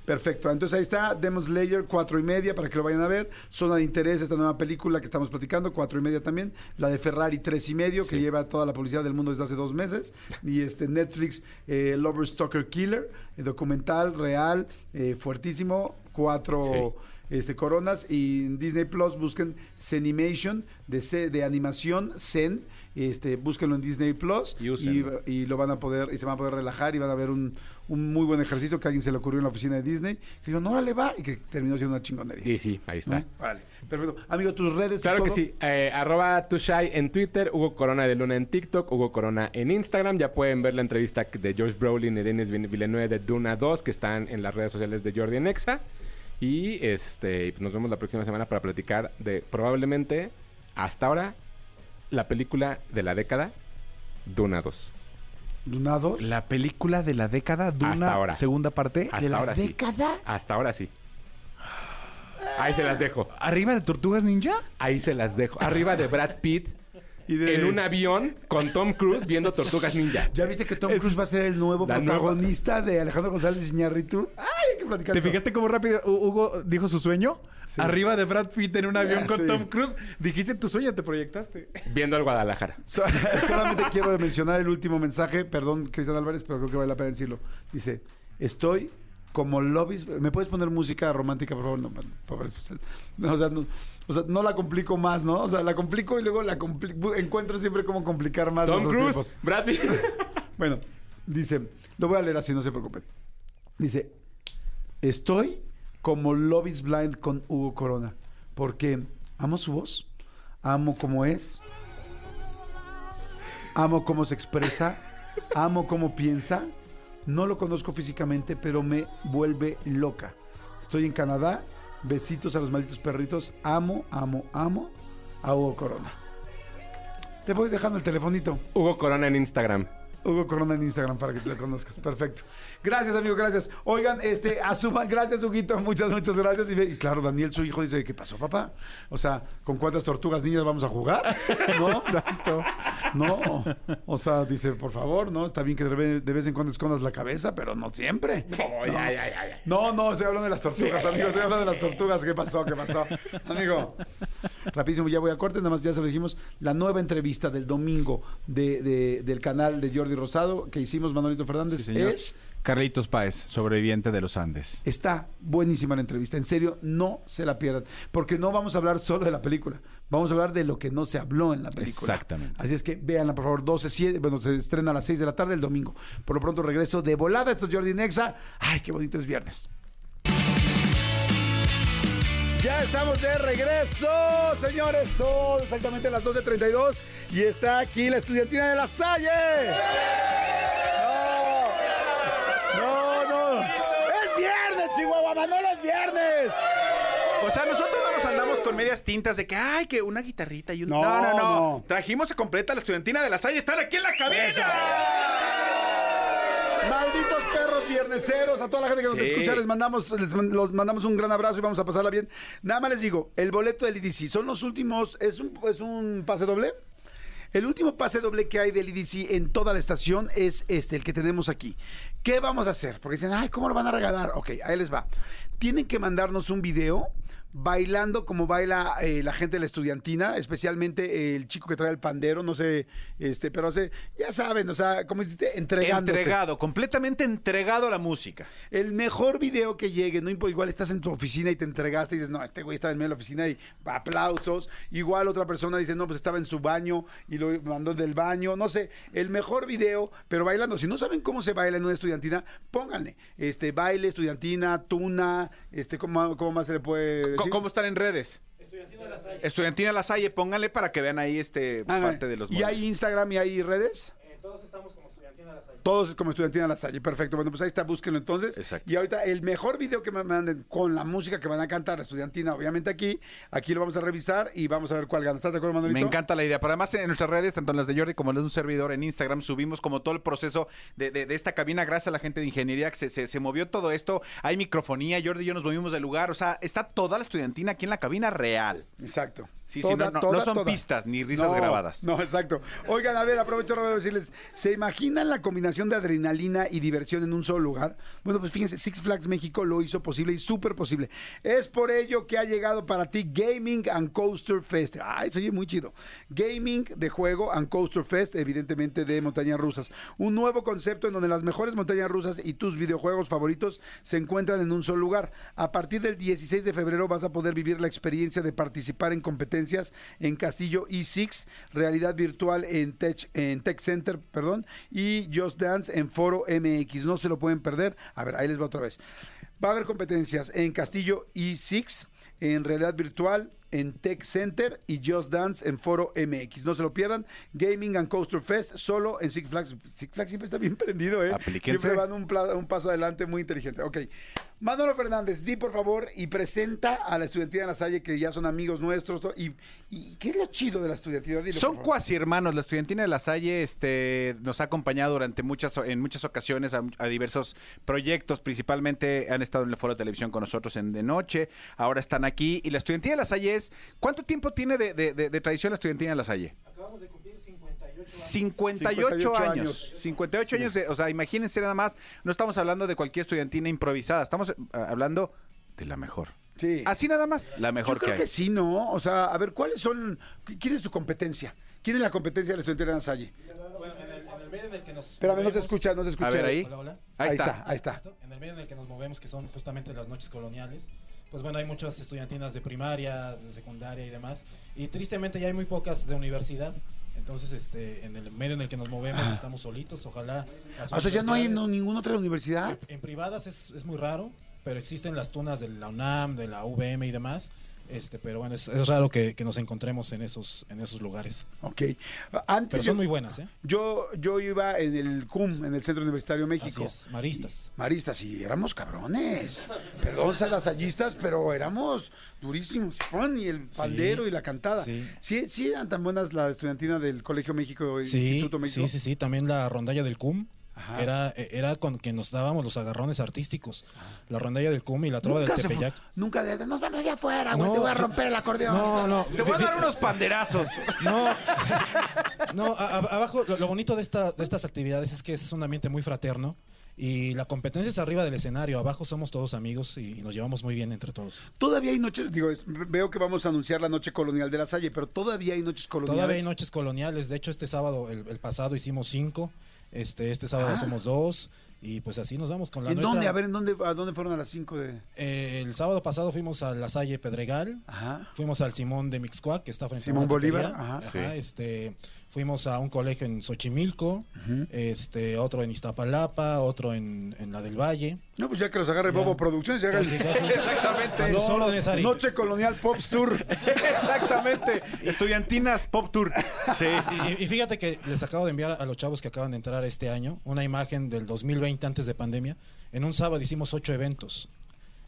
Perfecto. Entonces ahí está, Demon Slayer, cuatro y media, para que lo vayan a ver. Zona de interés, esta nueva película que estamos platicando, cuatro y media también. La de Ferrari, tres y medio, que lleva toda la publicidad del mundo desde hace dos meses. Y este Netflix, eh, Lover Stalker Killer, eh, documental, real, eh, fuertísimo, cuatro este, coronas. Y en Disney Plus busquen Zenimation, de, C- de animación, Zen. este, búsquenlo en Disney Plus Y y lo van a poder, y se van a poder relajar y van a ver un, un muy buen ejercicio que a alguien se le ocurrió en la oficina de Disney. Y dijeron, no, órale, va, y que terminó siendo una chingonería. Y sí, ahí está. ¿No? Órale, perfecto. Amigo, tus redes. Claro que todo? sí. Eh, arroba Tushai en Twitter, Hugo Corona de Luna en TikTok, Hugo Corona en Instagram. Ya pueden ver la entrevista de George Brolin y Denis Villeneuve de Duna 2 que están en las redes sociales de Jordi Nexa. Y este pues nos vemos la próxima semana para platicar de probablemente hasta ahora la película de la década Duna 2. Dunados. La película de la década, Duna, Hasta ahora. segunda parte. Hasta ¿De la ahora sí. década? Hasta ahora sí. Ahí se las dejo. ¿Arriba de Tortugas Ninja? Ahí se las dejo. Arriba de Brad Pitt Y de- en un avión con Tom Cruise viendo Tortugas Ninja. ¿Ya viste que Tom Cruise va a ser el nuevo la protagonista de Alejandro González Iñárritu? ¡Ay, hay que platicar ¿Te eso. fijaste cómo rápido Hu- Hugo dijo su sueño? Arriba de Brad Pitt en un avión con sí. Tom Cruise. Dijiste tu sueño, te proyectaste. Viendo al Guadalajara. <laughs> So- solamente quiero mencionar el último mensaje. Perdón, Cristian Álvarez, pero creo que vale la pena decirlo. Dice, estoy como lobbies... ¿Me puedes poner música romántica, por favor? No, pobre, pues, no, o, sea, no, o sea, no la complico más, ¿no? O sea, la complico y luego la compli- encuentro siempre cómo complicar más Tom Cruise, tiempos. Brad Pitt. <laughs> Bueno, dice, lo voy a leer así, no se preocupen. Dice, estoy como Love is Blind con Hugo Corona, porque amo su voz, amo cómo es, amo cómo se expresa, amo cómo piensa. No lo conozco físicamente, pero me vuelve loca. Estoy en Canadá, besitos a los malditos perritos, amo, amo, amo a Hugo Corona. Te voy dejando el telefonito. Hugo Corona en Instagram. Hugo Corona en Instagram para que te conozcas. Perfecto. Gracias, amigo, gracias. Oigan, este, asuman, gracias, Huguito, muchas, muchas gracias. Y, claro, Daniel, su hijo, dice, ¿qué pasó, papá? O sea, ¿con cuántas tortugas niñas vamos a jugar? ¿No? <laughs> Exacto. No. O sea, dice, por favor, ¿no? Está bien que de ve- de vez en cuando escondas la cabeza, pero no siempre. Ya, ya, ya, ya. No, no, estoy hablando de las tortugas, amigo. Estoy hablando de las tortugas. ¿Qué pasó? ¿Qué pasó? Amigo, rapidísimo, ya voy a corte. Nada más ya se lo dijimos. La nueva entrevista del domingo de, de- del canal de Jordi Rosado que hicimos Manolito Fernández es... Carlitos Páez, sobreviviente de los Andes. Está buenísima la entrevista. En serio, no se la pierdan. Porque no vamos a hablar solo de la película. Vamos a hablar de lo que no se habló en la película. Exactamente. Así es que véanla, por favor. 12, 7, bueno, se estrena a las 6 de la tarde el domingo. Por lo pronto regreso de volada. Esto es Jordi Nexa. Ay, qué bonito es viernes. Ya estamos de regreso, señores. Son exactamente las 12.32 y está aquí la estudiantina de la Salle. No, no, no. Es viernes, Chihuahua, Manolo, es viernes. O sea, nosotros no nos andamos con medias tintas de que, ay, que una guitarrita y un... No, No, no, no. no. Trajimos a completa la estudiantina de la Salle. Están aquí en la cabeza. Malditos perros vierneseros, a toda la gente que nos Sí. escucha les mandamos, les los mandamos un gran abrazo y vamos a pasarla bien. Nada más les digo, el boleto del IDC son los últimos, es un, es un pase doble. El último pase doble que hay del IDC en toda la estación es este, el que tenemos aquí. ¿Qué vamos a hacer? Porque dicen, ay, ¿cómo lo van a regalar? Ok, ahí les va. Tienen que mandarnos un video bailando como baila eh, la gente de la estudiantina, especialmente el chico que trae el pandero, no sé, este, pero hace, ya saben, o sea, como hiciste, entregándose. Entregado, completamente entregado a la música. El mejor video que llegue, no importa, igual estás en tu oficina y te entregaste y dices, no, este güey estaba en medio de la oficina y aplausos. Igual otra persona dice, no, pues estaba en su baño y lo mandó del baño. No sé, el mejor video, pero bailando. Si no saben cómo se baila en una estudiantina, pónganle. Este, baile, estudiantina, tuna, este, ¿cómo, cómo más se le puede decir? ¿Cómo, cómo están en redes? Estudiantina La Salle. pónganle para que vean ahí este Ah, parte de los ¿Y hay Instagram y hay redes? Todos como estudiantina La Salle, perfecto. Bueno, pues ahí está, búsquenlo entonces. Exacto. Y ahorita el mejor video que me manden con la música que van a cantar la estudiantina, obviamente aquí, aquí lo vamos a revisar y vamos a ver cuál gana. ¿Estás de acuerdo, Manolito? Me encanta la idea. Pero además en nuestras redes, tanto en las de Jordi como en las de un servidor en Instagram, subimos como todo el proceso de, de- de esta cabina. Gracias a la gente de ingeniería que se, se- se movió todo esto. Hay microfonía, Jordi y yo nos movimos del lugar. O sea, está toda la estudiantina aquí en la cabina real. Exacto. Sí, sí, no- no- no son pistas ni risas No, grabadas. No, exacto. Oigan, a ver, aprovecho para decirles, ¿se imaginan la combinación de adrenalina y diversión en un solo lugar? Bueno, pues fíjense, Six Flags México lo hizo posible y súper posible. Es por ello que ha llegado para ti Gaming and Coaster Fest. Ay, se oye muy chido. Gaming de juego and Coaster Fest, evidentemente de montañas rusas. Un nuevo concepto en donde las mejores montañas rusas y tus videojuegos favoritos se encuentran en un solo lugar. A partir del 16 de febrero vas a poder vivir la experiencia de participar en competencias en Castillo E6, realidad virtual en Tech, en Tech Center, perdón, y Just Dance en Foro MX. No se lo pueden perder. A ver, ahí les va otra vez. Va a haber competencias en Castillo E6, en realidad virtual, en Tech Center y Just Dance en Foro MX. No se lo pierdan. Gaming and Coaster Fest solo en Six Flags. Six Flags siempre está bien prendido, ¿eh? Aplíquense. Siempre van un, un paso adelante muy inteligente. Ok. Manolo Fernández, di por favor y presenta a la estudiantina de la Salle, que ya son amigos nuestros. Y, y ¿qué es lo chido de la estudiantina? Dilo, Son cuasi hermanos. La estudiantina de la Salle este, nos ha acompañado durante muchas, en muchas ocasiones a, a diversos proyectos. Principalmente han estado en el foro de televisión con nosotros en de noche. Ahora están aquí. Y la estudiantina de la Salle es. ¿Cuánto tiempo tiene de, de- de- de tradición la estudiantina de la Salle? Acabamos de cumplir 58 58, 58 años. años. 58 años. de- o sea, imagínense nada más. No estamos hablando de cualquier estudiantina improvisada. Estamos eh, hablando de la mejor. Sí. Así nada más. La mejor Yo creo que que, hay. sí, ¿no? O sea, a ver, ¿cuáles son? ¿Quién es su competencia? ¿Quién es la competencia de la estudiantina de la Salle? Bueno, en el, en el medio en el que nos Espérame, no se escucha, no se escucha. A ver, ahí. Hola, hola. Ahí está. ahí está. ¿Listo? En el medio en el que nos movemos, que son justamente las noches coloniales, pues bueno, hay muchas estudiantinas de primaria, de secundaria y demás. Y tristemente ya hay muy pocas de universidad. Entonces, este, en el medio en el que nos movemos estamos solitos. Ojalá. las Ah. O sea, ya no hay no, ninguna otra universidad. En privadas es, es muy raro, pero existen las tunas de la UNAM, de la UVM y demás. Este, pero bueno, es, es raro que, que nos encontremos en esos, en esos lugares. Ok. Antes Pero yo, son muy buenas, ¿eh? yo, yo iba en el CUM, en el Centro Universitario México. Así es, maristas. Maristas, y éramos cabrones. Perdón, salasallistas, pero éramos durísimos. Y el pandero y la cantada. sí. Sí. sí, eran tan buenas la estudiantina del Colegio México y Sí, Instituto México. sí, sí, sí. También la rondalla del CUM. Ajá. Era, era con que nos dábamos los agarrones artísticos. La rondalla del CUM y la trova del Tepeyac. Nunca de, nos vamos allá afuera, güey, No, te voy a romper el acordeón. No, no. Te voy a dar unos panderazos. No, <laughs> no a- a- abajo, lo, lo bonito de, esta, de estas actividades es que es un ambiente muy fraterno y la competencia es arriba del escenario, abajo somos todos amigos y, y nos llevamos muy bien entre todos. Todavía hay noches, digo, veo que vamos a anunciar la noche colonial de la Salle, pero todavía hay noches coloniales. Todavía hay noches coloniales, de hecho este sábado, el, el pasado hicimos cinco, este, este sábado Ah. hacemos dos y pues así nos vamos con la ¿En nuestra. dónde? A ver, ¿en dónde, ¿a dónde fueron a las 5 de...? Eh, el sábado pasado fuimos a La Salle Pedregal, Ajá. fuimos al Simón de Mixcoac, que está frente Simón a una Bolívar, ajá. Ajá, Sí. este, fuimos a un colegio en Xochimilco, este, otro en Iztapalapa, otro en, en la del Valle. No, pues ya que los agarre Bobo Producciones y hagan... Casi, casi. <laughs> Exactamente. Órdenes, Ari. Noche Colonial Pops Tour. <laughs> Exactamente. Estudiantinas Pop Tour. Sí. Y, y fíjate que les acabo de enviar a los chavos que acaban de entrar este año una imagen del 2020 antes de pandemia. En un sábado hicimos ocho eventos.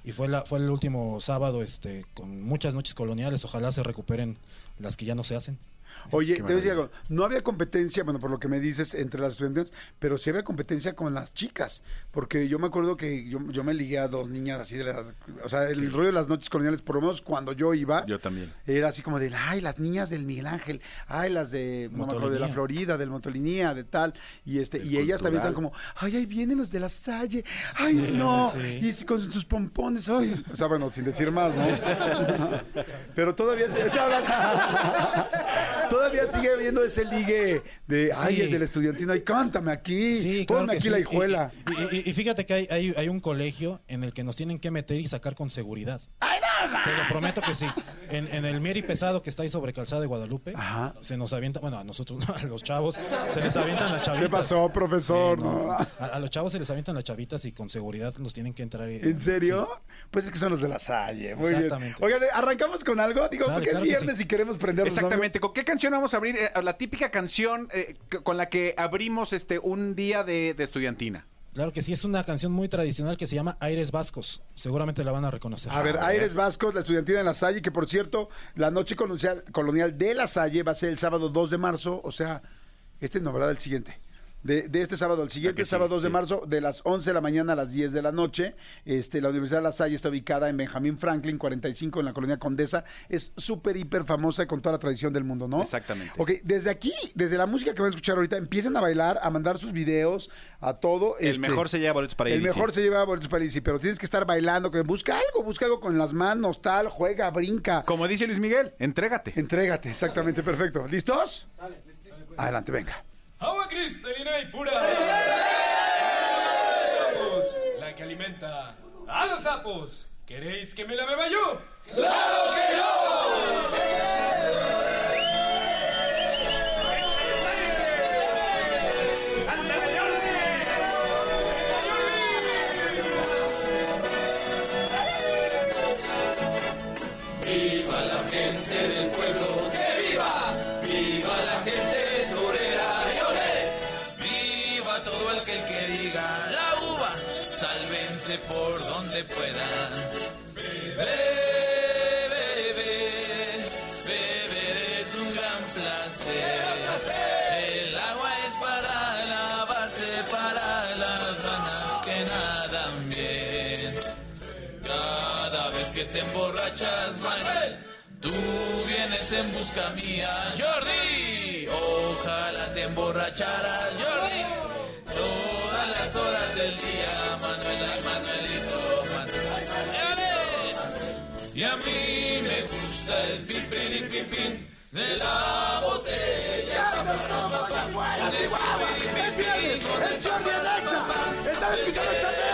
Y fue, la, fue el último sábado este, con muchas noches coloniales. Ojalá se recuperen las que ya no se hacen. <laughs> Oye, te voy a decir maravilla. algo. No había competencia, bueno, por lo que me dices, entre las estudiantes, pero sí había competencia con las chicas. Porque yo me acuerdo que yo, yo me ligué a dos niñas así de la... O sea, el rollo de las noches coloniales, por lo menos cuando yo iba... Yo también. Era así como de, ay, las niñas del Miguel Ángel, ay, las de, no me acuerdo, de la. Florida, del Motolinía, de tal, y este, y ellas también están como, ay, ahí vienen los de la Salle, ay, no, sí. y sí, con sus pompones, ay, o sea, bueno, sin decir más, ¿no? <laughs> Pero todavía se- <laughs> todavía sigue habiendo ese ligue de, ay, Sí. el del estudiantino, ay, cántame aquí, Sí, claro ponme aquí sí. la Y- hijuela. Y, y- y fíjate que hay, hay, hay un colegio en el que nos tienen que meter y sacar con seguridad. Te lo prometo que sí. En, en el Mieri Pesado que está ahí sobre Calzada de Guadalupe, Ajá. se nos avienta, bueno, a nosotros, no, a los chavos, se les avientan las chavitas. ¿Qué pasó, profesor? Sí, no. No. a, a los chavos se les avientan las chavitas y con seguridad nos tienen que entrar. y- ¿En serio? Sí. Pues es que son los de la Salle. Muy bien. Exactamente. Oigan, arrancamos con algo. Digo, Sale, porque claro es que viernes sí. y queremos prendernos. ¿no? Exactamente. ¿Con qué canción vamos a abrir? Eh, la típica canción eh, con la que abrimos este un día de, de estudiantina. Claro que sí, es una canción muy tradicional que se llama Aires Vascos. Seguramente la van a reconocer. A ver, Aires Vascos, la estudiantina de la Salle, que por cierto, la noche colonial, colonial de la Salle va a ser el sábado 2 de marzo, o sea, este no, ¿verdad? El siguiente. De, de este sábado al siguiente, que sí, sábado 2 de sí. marzo, de las 11 de la mañana a las 10 de la noche. Este, la Universidad de La Salle está ubicada en Benjamín Franklin, 45, en la colonia Condesa. Es súper, hiper famosa con toda la tradición del mundo, ¿no? Exactamente. Ok, desde aquí, desde la música que van a escuchar ahorita, empiecen a bailar, a mandar sus videos, a todo. El este, mejor se lleva boletos para El mejor se lleva boletos para Lizzy, pero tienes que estar bailando, que busca algo, busca algo con las manos, tal, juega, brinca. Como dice Luis Miguel, entrégate. Entrégate, exactamente, perfecto. ¿Listos? Adelante, venga. Agua cristalina y pura. La que alimenta a los sapos. ¿Queréis que me la beba yo? ¡Claro que no! Por donde puedan. Beber, beber, beber es un gran placer. El agua es para lavarse, para las ranas que nadan bien. Cada vez que te emborrachas, man, tú vienes en busca mía, Jordi. Ojalá te emborracharas, Jordi. Del día, Manuela y Manuelito, Manuel. Y a mí me gusta el pipín pipín de la botella. ¡Están escuchando el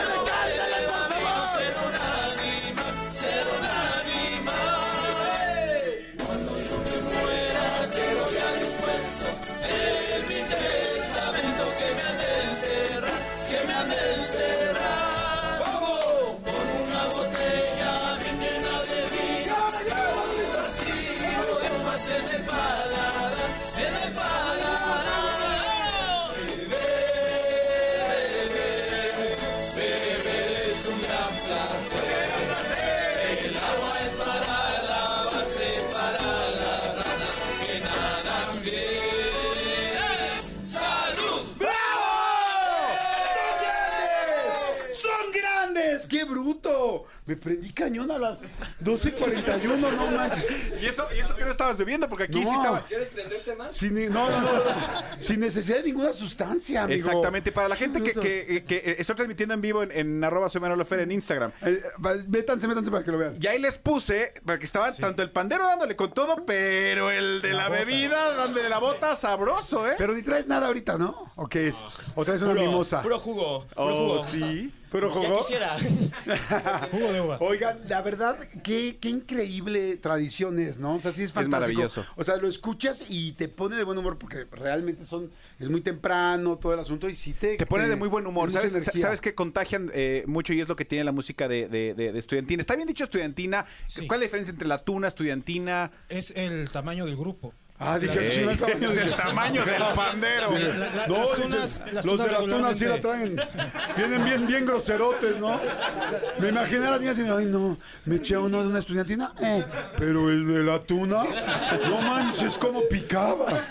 Me prendí cañón a las 12.41, no manches. Y eso, y eso que no estabas bebiendo, porque aquí No. sí estaba. ¿Quieres prenderte más? Sin, no, no, no, no. Sin necesidad de ninguna sustancia, amigo. Exactamente. Para la gente que, que, que, eh, estoy transmitiendo en vivo en, en arroba soy Manolo Fer en Instagram. Eh, métanse, métanse para que lo vean. Y ahí les puse, porque estaban tanto el pandero dándole con todo, pero el de la, bebida, dándole la bota, sabroso, ¿eh? Pero ni traes nada ahorita, ¿no? ¿O qué es? ¿O traes una Puro, mimosa? puro jugo. Puro Oh, jugo. sí. ¿Puro Pues ya jugo? quisiera. <laughs> Jugo de uva. Oigan, la verdad, qué, qué increíble tradición es, ¿no? O sea, sí es fantástico. maravilloso. O sea, lo escuchas y te pone de buen humor porque realmente son es muy temprano todo el asunto y sí te... Te pone de muy buen humor. ¿Sabes, sabes que contagian eh, mucho y es lo que tiene la música de, de- de- de estudiantina. ¿Está bien dicho estudiantina? Sí. ¿Cuál es la diferencia entre la tuna, estudiantina? Es el tamaño del grupo. Ah, dije, Ey, sí, no está- es el tamaño del pandero. La- la- No, las tunas, las los tunas de la tuna sí la traen. Vienen bien, bien groserotes, ¿no? Me imaginé a las niñas diciendo, ay, no, me eché uno de una estudiantina. Eh, pero el de la tuna, no manches, cómo picaba.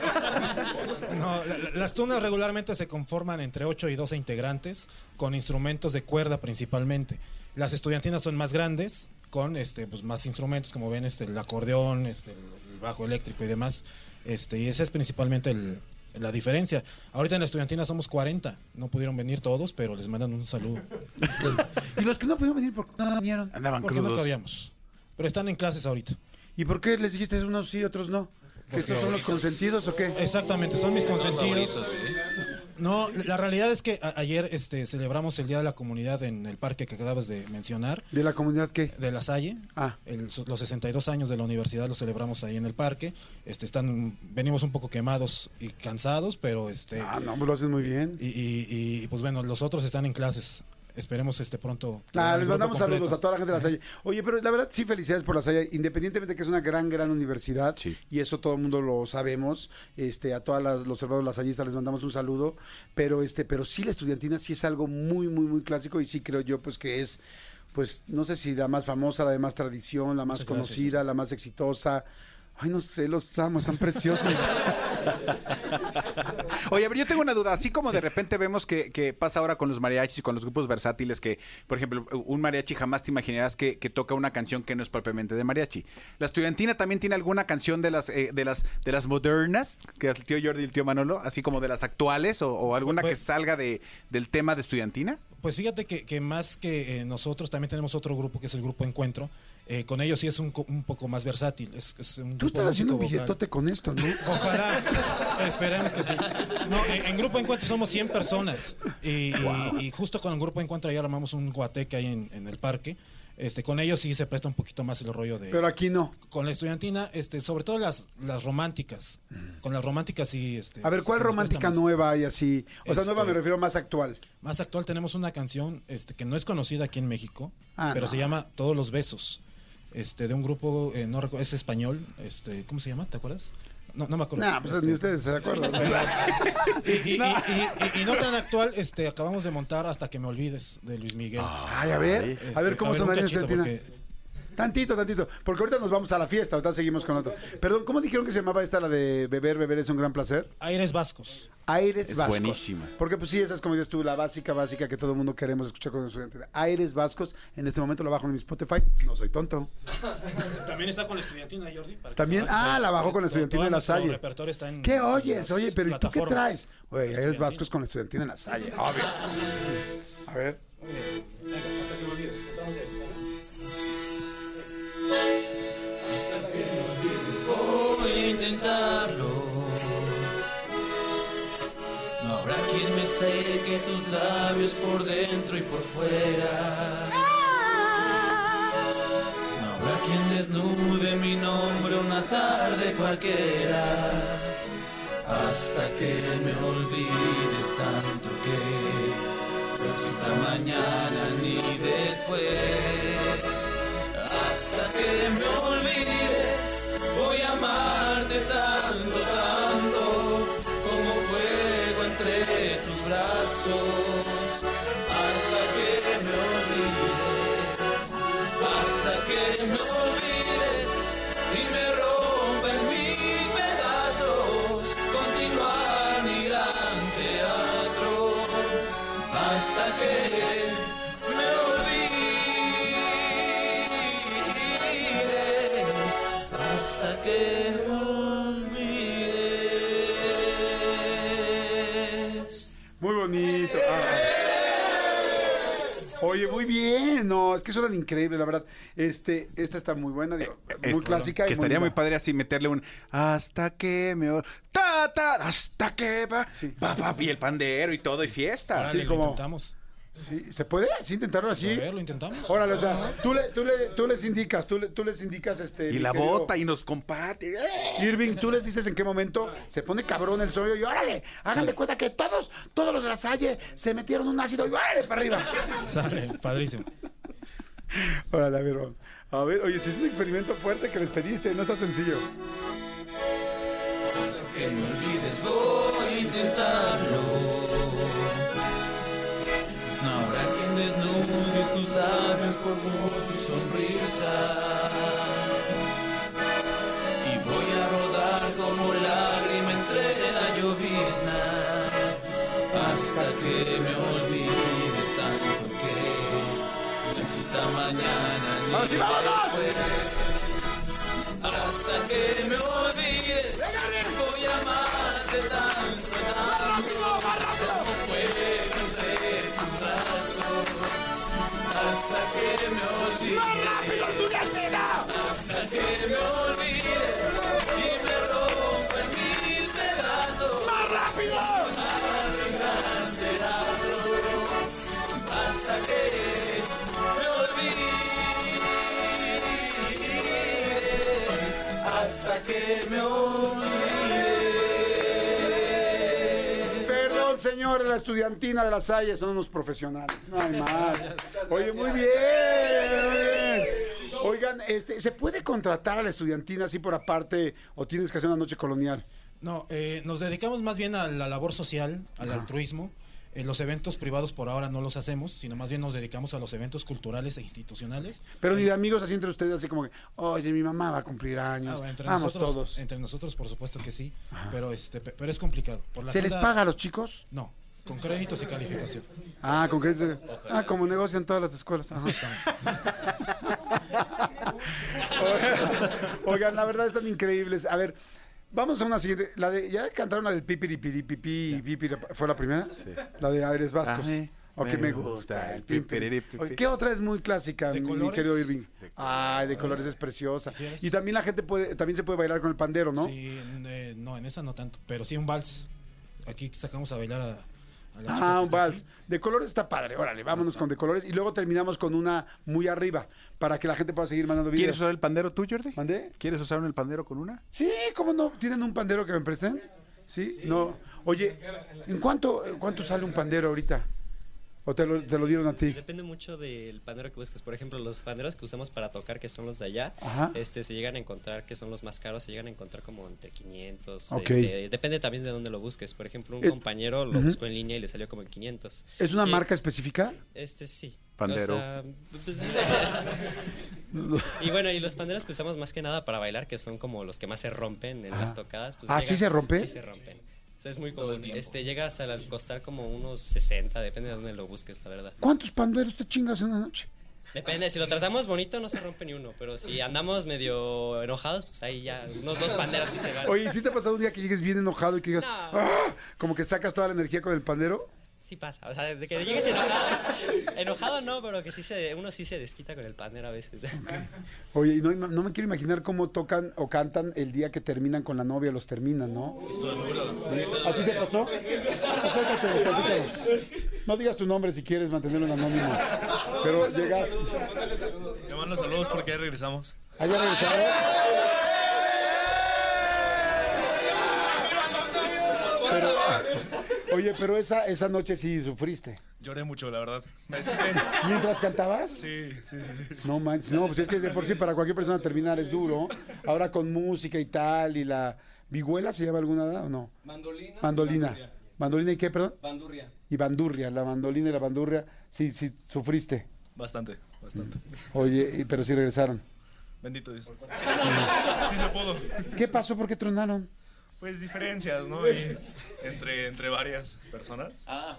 No, la- la- las tunas regularmente se conforman entre 8 y 12 integrantes, con instrumentos de cuerda principalmente. Las estudiantinas son más grandes, con este, pues, más instrumentos, como ven, este, el acordeón, este, el bajo eléctrico y demás. Este, y esa es principalmente el- la diferencia. Ahorita en la estudiantina somos 40. No pudieron venir todos, pero les mandan un saludo. <laughs> Y los que no pudieron venir, ¿por qué no vinieron? Andaban Porque no crudos. cabíamos. Pero están en clases ahorita. ¿Y por qué les dijiste unos sí, otros no? ¿Que estos son los consentidos o qué? Exactamente, son mis consentidos. No, la realidad es que ayer este, celebramos el Día de la Comunidad en el parque que acabas de mencionar, ¿De la comunidad qué? de La Salle. Ah. El- los 62 años de la universidad los celebramos ahí en el parque. Este, están, venimos un poco quemados y cansados, pero este, Ah, no, lo hacen muy bien. y, y- y, pues bueno, los otros están en clases. Esperemos este pronto. Ah, les mandamos completo. saludos a toda la gente de la Salle. Oye, pero la verdad sí felicidades por la Salle, independientemente que es una gran, gran universidad Sí. y eso todo el mundo lo sabemos. Este, a todos los hermanos lasallistas les mandamos un saludo, pero este, pero sí la estudiantina sí es algo muy, muy, muy clásico y sí creo yo pues que es, pues no sé si la más famosa, la de más tradición, la más Muchas gracias. conocida, la más exitosa. Ay, no sé, los amo, están preciosos. <laughs> Oye, a ver, yo tengo una duda. Así como de repente vemos que, que pasa ahora con los mariachis y con los grupos versátiles, que, por ejemplo, un mariachi jamás te imaginarás que, que toca una canción que no es propiamente de mariachi. ¿La estudiantina también tiene alguna canción de las eh, de las de las modernas, que es el tío Jordi y el tío Manolo, así como de las actuales, o, o alguna que Pues- salga de, del tema de estudiantina? Pues fíjate que, que más que eh, nosotros también tenemos otro grupo que es el grupo Encuentro. Eh, con ellos sí es un, un poco más versátil. Es, es un Tú estás haciendo un vocal. billetote con esto, ¿no? <laughs> Ojalá. Esperemos que sí. No, en, en Grupo Encuentro somos 100 personas. Y, y- y justo con el Grupo Encuentro ayer armamos un guateque ahí en, en el parque. Este, con ellos sí se presta un poquito más el rollo de... Pero aquí no. con la estudiantina, este, sobre todo las, las románticas. Con las románticas sí... Este, A ver, ¿cuál romántica nueva hay así? O sea, Este- nueva me refiero más actual. Más actual tenemos una canción este, que no es conocida aquí en México, Ah, pero no. se llama Todos los besos. este, de un grupo, eh, no recuerdo, es español, este, ¿cómo se llama? ¿Te acuerdas? No, no me acuerdo. Nah, pues Este, ni ustedes se acuerdan. <laughs> y, y- y- y- y- y no tan actual, este, acabamos de montar Hasta que me olvides de Luis Miguel. Ay, a ver, Este, a ver cómo un sonaría en Estudiantina. porque- Tantito, tantito. Porque ahorita nos vamos a la fiesta, ahorita seguimos con otro. Perdón, ¿cómo dijeron que se llamaba esta, la de beber, beber es un gran placer? Aires Vascos. Aires Es Vascos. buenísima. Porque pues sí, esa es como dices tú, la básica, básica que todo el mundo queremos escuchar con estudiante. Aires Vascos, en este momento lo bajo en mi Spotify, no soy tonto. <laughs> También está con la estudiantina, Jordi. para que También, ah, la bajó con la estudiantina en la nuestro Salle. repertorio está en ¿Qué oyes? Oye, pero ¿y tú qué traes? Oye, Aires. Vascos con la estudiantina en la Salle, obvio. A ver. Hasta que me olvides. Tratamos de- Voy a intentarlo. No habrá quien me seque tus labios por dentro y por fuera. No habrá quien desnude mi nombre una tarde cualquiera. Hasta que me olvides tanto que no exista mañana ni después. Hasta que que olvides. Muy bonito. Ah. Oye, muy bien. No, es que suenan increíbles, la verdad. Este, esta está muy buena, digo, muy Esto, clásica. Que y estaría muy padre así meterle un hasta que me ta ta hasta que va pa, pa, y el pandero y todo y fiesta. Sí, lo como- intentamos. Sí, ¿Se puede? ¿Sí intentarlo así? A ver, lo intentamos. Órale, o sea, tú, le, tú, le, tú les indicas, tú, le- tú les indicas este... y la querido bota y nos comparte. Irving, tú les dices en qué momento se pone cabrón el sueño y órale, háganle cuenta que todos, todos los de la Salle se metieron un ácido y órale para arriba. <laughs> Sale, padrísimo. Órale, a ver, vamos. A ver, oye, si es un experimento fuerte que les pediste, no está sencillo. que me olvides, voy a intentarlo. Por tu sonrisa. Y voy a rodar como lágrima entre la llovizna. Hasta que me olvides tanto que no exista mañana ni ¡Vamos, después. Hasta que me olvides, voy a amarte tanto, tanto, Hasta que me olvides, hasta que me olvides y me rompen mil pedazos. ¡Más rápido! Más hasta que me olvides, hasta que me olvides. Señores, la estudiantina de la Salle son unos profesionales, no hay más. Oye, muy bien, muy bien. Oigan, este, ¿se puede contratar a la estudiantina así por aparte o tienes que hacer una noche colonial? No, eh, nos dedicamos más bien a la labor social, al altruismo. Eh, los eventos privados por ahora no los hacemos, sino más bien nos dedicamos a los eventos culturales e institucionales. Pero ni de amigos así entre ustedes, así como que, oye, mi mamá va a cumplir años. Ah, entre Vamos nosotros, todos. Entre nosotros, por supuesto que sí, pero este, pe- pero es complicado. Por la ¿Se les paga a los chicos? No, con créditos y calificación. Ah, con es- Ah, como negocian todas las escuelas. <laughs> Oigan, la verdad están increíbles. A ver, vamos a una siguiente. La de, ¿Ya cantaron la del pipiripiri, pipi, pipiri? ¿Fue la primera? La de Aires Vascos. Ay, Ok, me me gusta gusta. el ¿Qué otra es muy clásica, ¿De mi colores? querido Irving? Ay, de colores es preciosa. ¿Quisieras? Y también la gente puede, también se puede bailar con el pandero, ¿no? Sí, en- eh, no, en esa no tanto, pero sí un vals. Aquí sacamos a bailar a, Ah, un vals. De colores está padre. Órale, vámonos con de colores. Y luego terminamos con una muy arriba para que la gente pueda seguir mandando ¿Quieres videos. usar el pandero tú, Jordi? ¿Mandé? ¿Quieres usar el pandero con una? Sí, ¿cómo no? ¿Tienen un pandero que me presten? Sí, no. Oye, ¿en cuánto, cuánto sale un pandero ahorita? ¿O te lo, te lo dieron a ti? Depende mucho del pandero que busques. Por ejemplo, los panderos que usamos para tocar, que son los de allá, Ajá. este, se llegan a encontrar que son los más caros, se llegan a encontrar como entre 500. Ok. este, depende también de dónde lo busques. Por ejemplo, un Eh, compañero lo buscó en línea y le salió como en 500. ¿Es una Y- marca específica? Este sí. Pandero. O sea, pues, <laughs> y bueno, y los panderos que usamos más que nada para bailar, que son como los que más se rompen en Ajá. las tocadas. Pues Ah, ¿sí se rompe? Sí se rompen. Es muy común. Este, llegas a la- costar como unos 60, depende de dónde lo busques, la verdad. ¿Cuántos panderos te chingas en una noche? Depende, si lo tratamos bonito no se rompe ni uno, pero si andamos medio enojados, pues ahí ya unos dos panderos sí se van. Oye, ¿y ¿sí te ha pasado un día que llegues bien enojado y que digas, No. "Ah", como que sacas toda la energía con el pandero? Sí pasa, o sea, de que llegues enojado. Enojado no, pero que sí se, uno sí se desquita con el pandero a veces. <laughs> Oye, y no, no me quiero imaginar cómo tocan o cantan el día que terminan con la novia, los terminan, ¿no? ¿A ti te pasó? Acércate, platícalo. No digas tu nombre si quieres mantenerlo en anónimo. Pero llegas. Te mando saludos porque ya regresamos. ¿Allá regresaron? Pero, oye, pero esa, esa noche sí sufriste. Lloré mucho, la verdad. <laughs> ¿Mientras cantabas? Sí, sí, sí. sí. No manches, no, pues es que de por sí para cualquier persona terminar es duro. Ahora con música y tal, y la vihuela se llama alguna edad o no? Mandolina. Mandolina. ¿Mandolina y qué, perdón? Bandurria. Y bandurria, la mandolina y la bandurria. Sí, sí, sufriste. Bastante, bastante. Oye, pero sí regresaron. Bendito Dios. Sí, sí se pudo. ¿Qué pasó? ¿Por qué tronaron? Pues diferencias, ¿no? <laughs> Y entre, entre varias personas. Ah.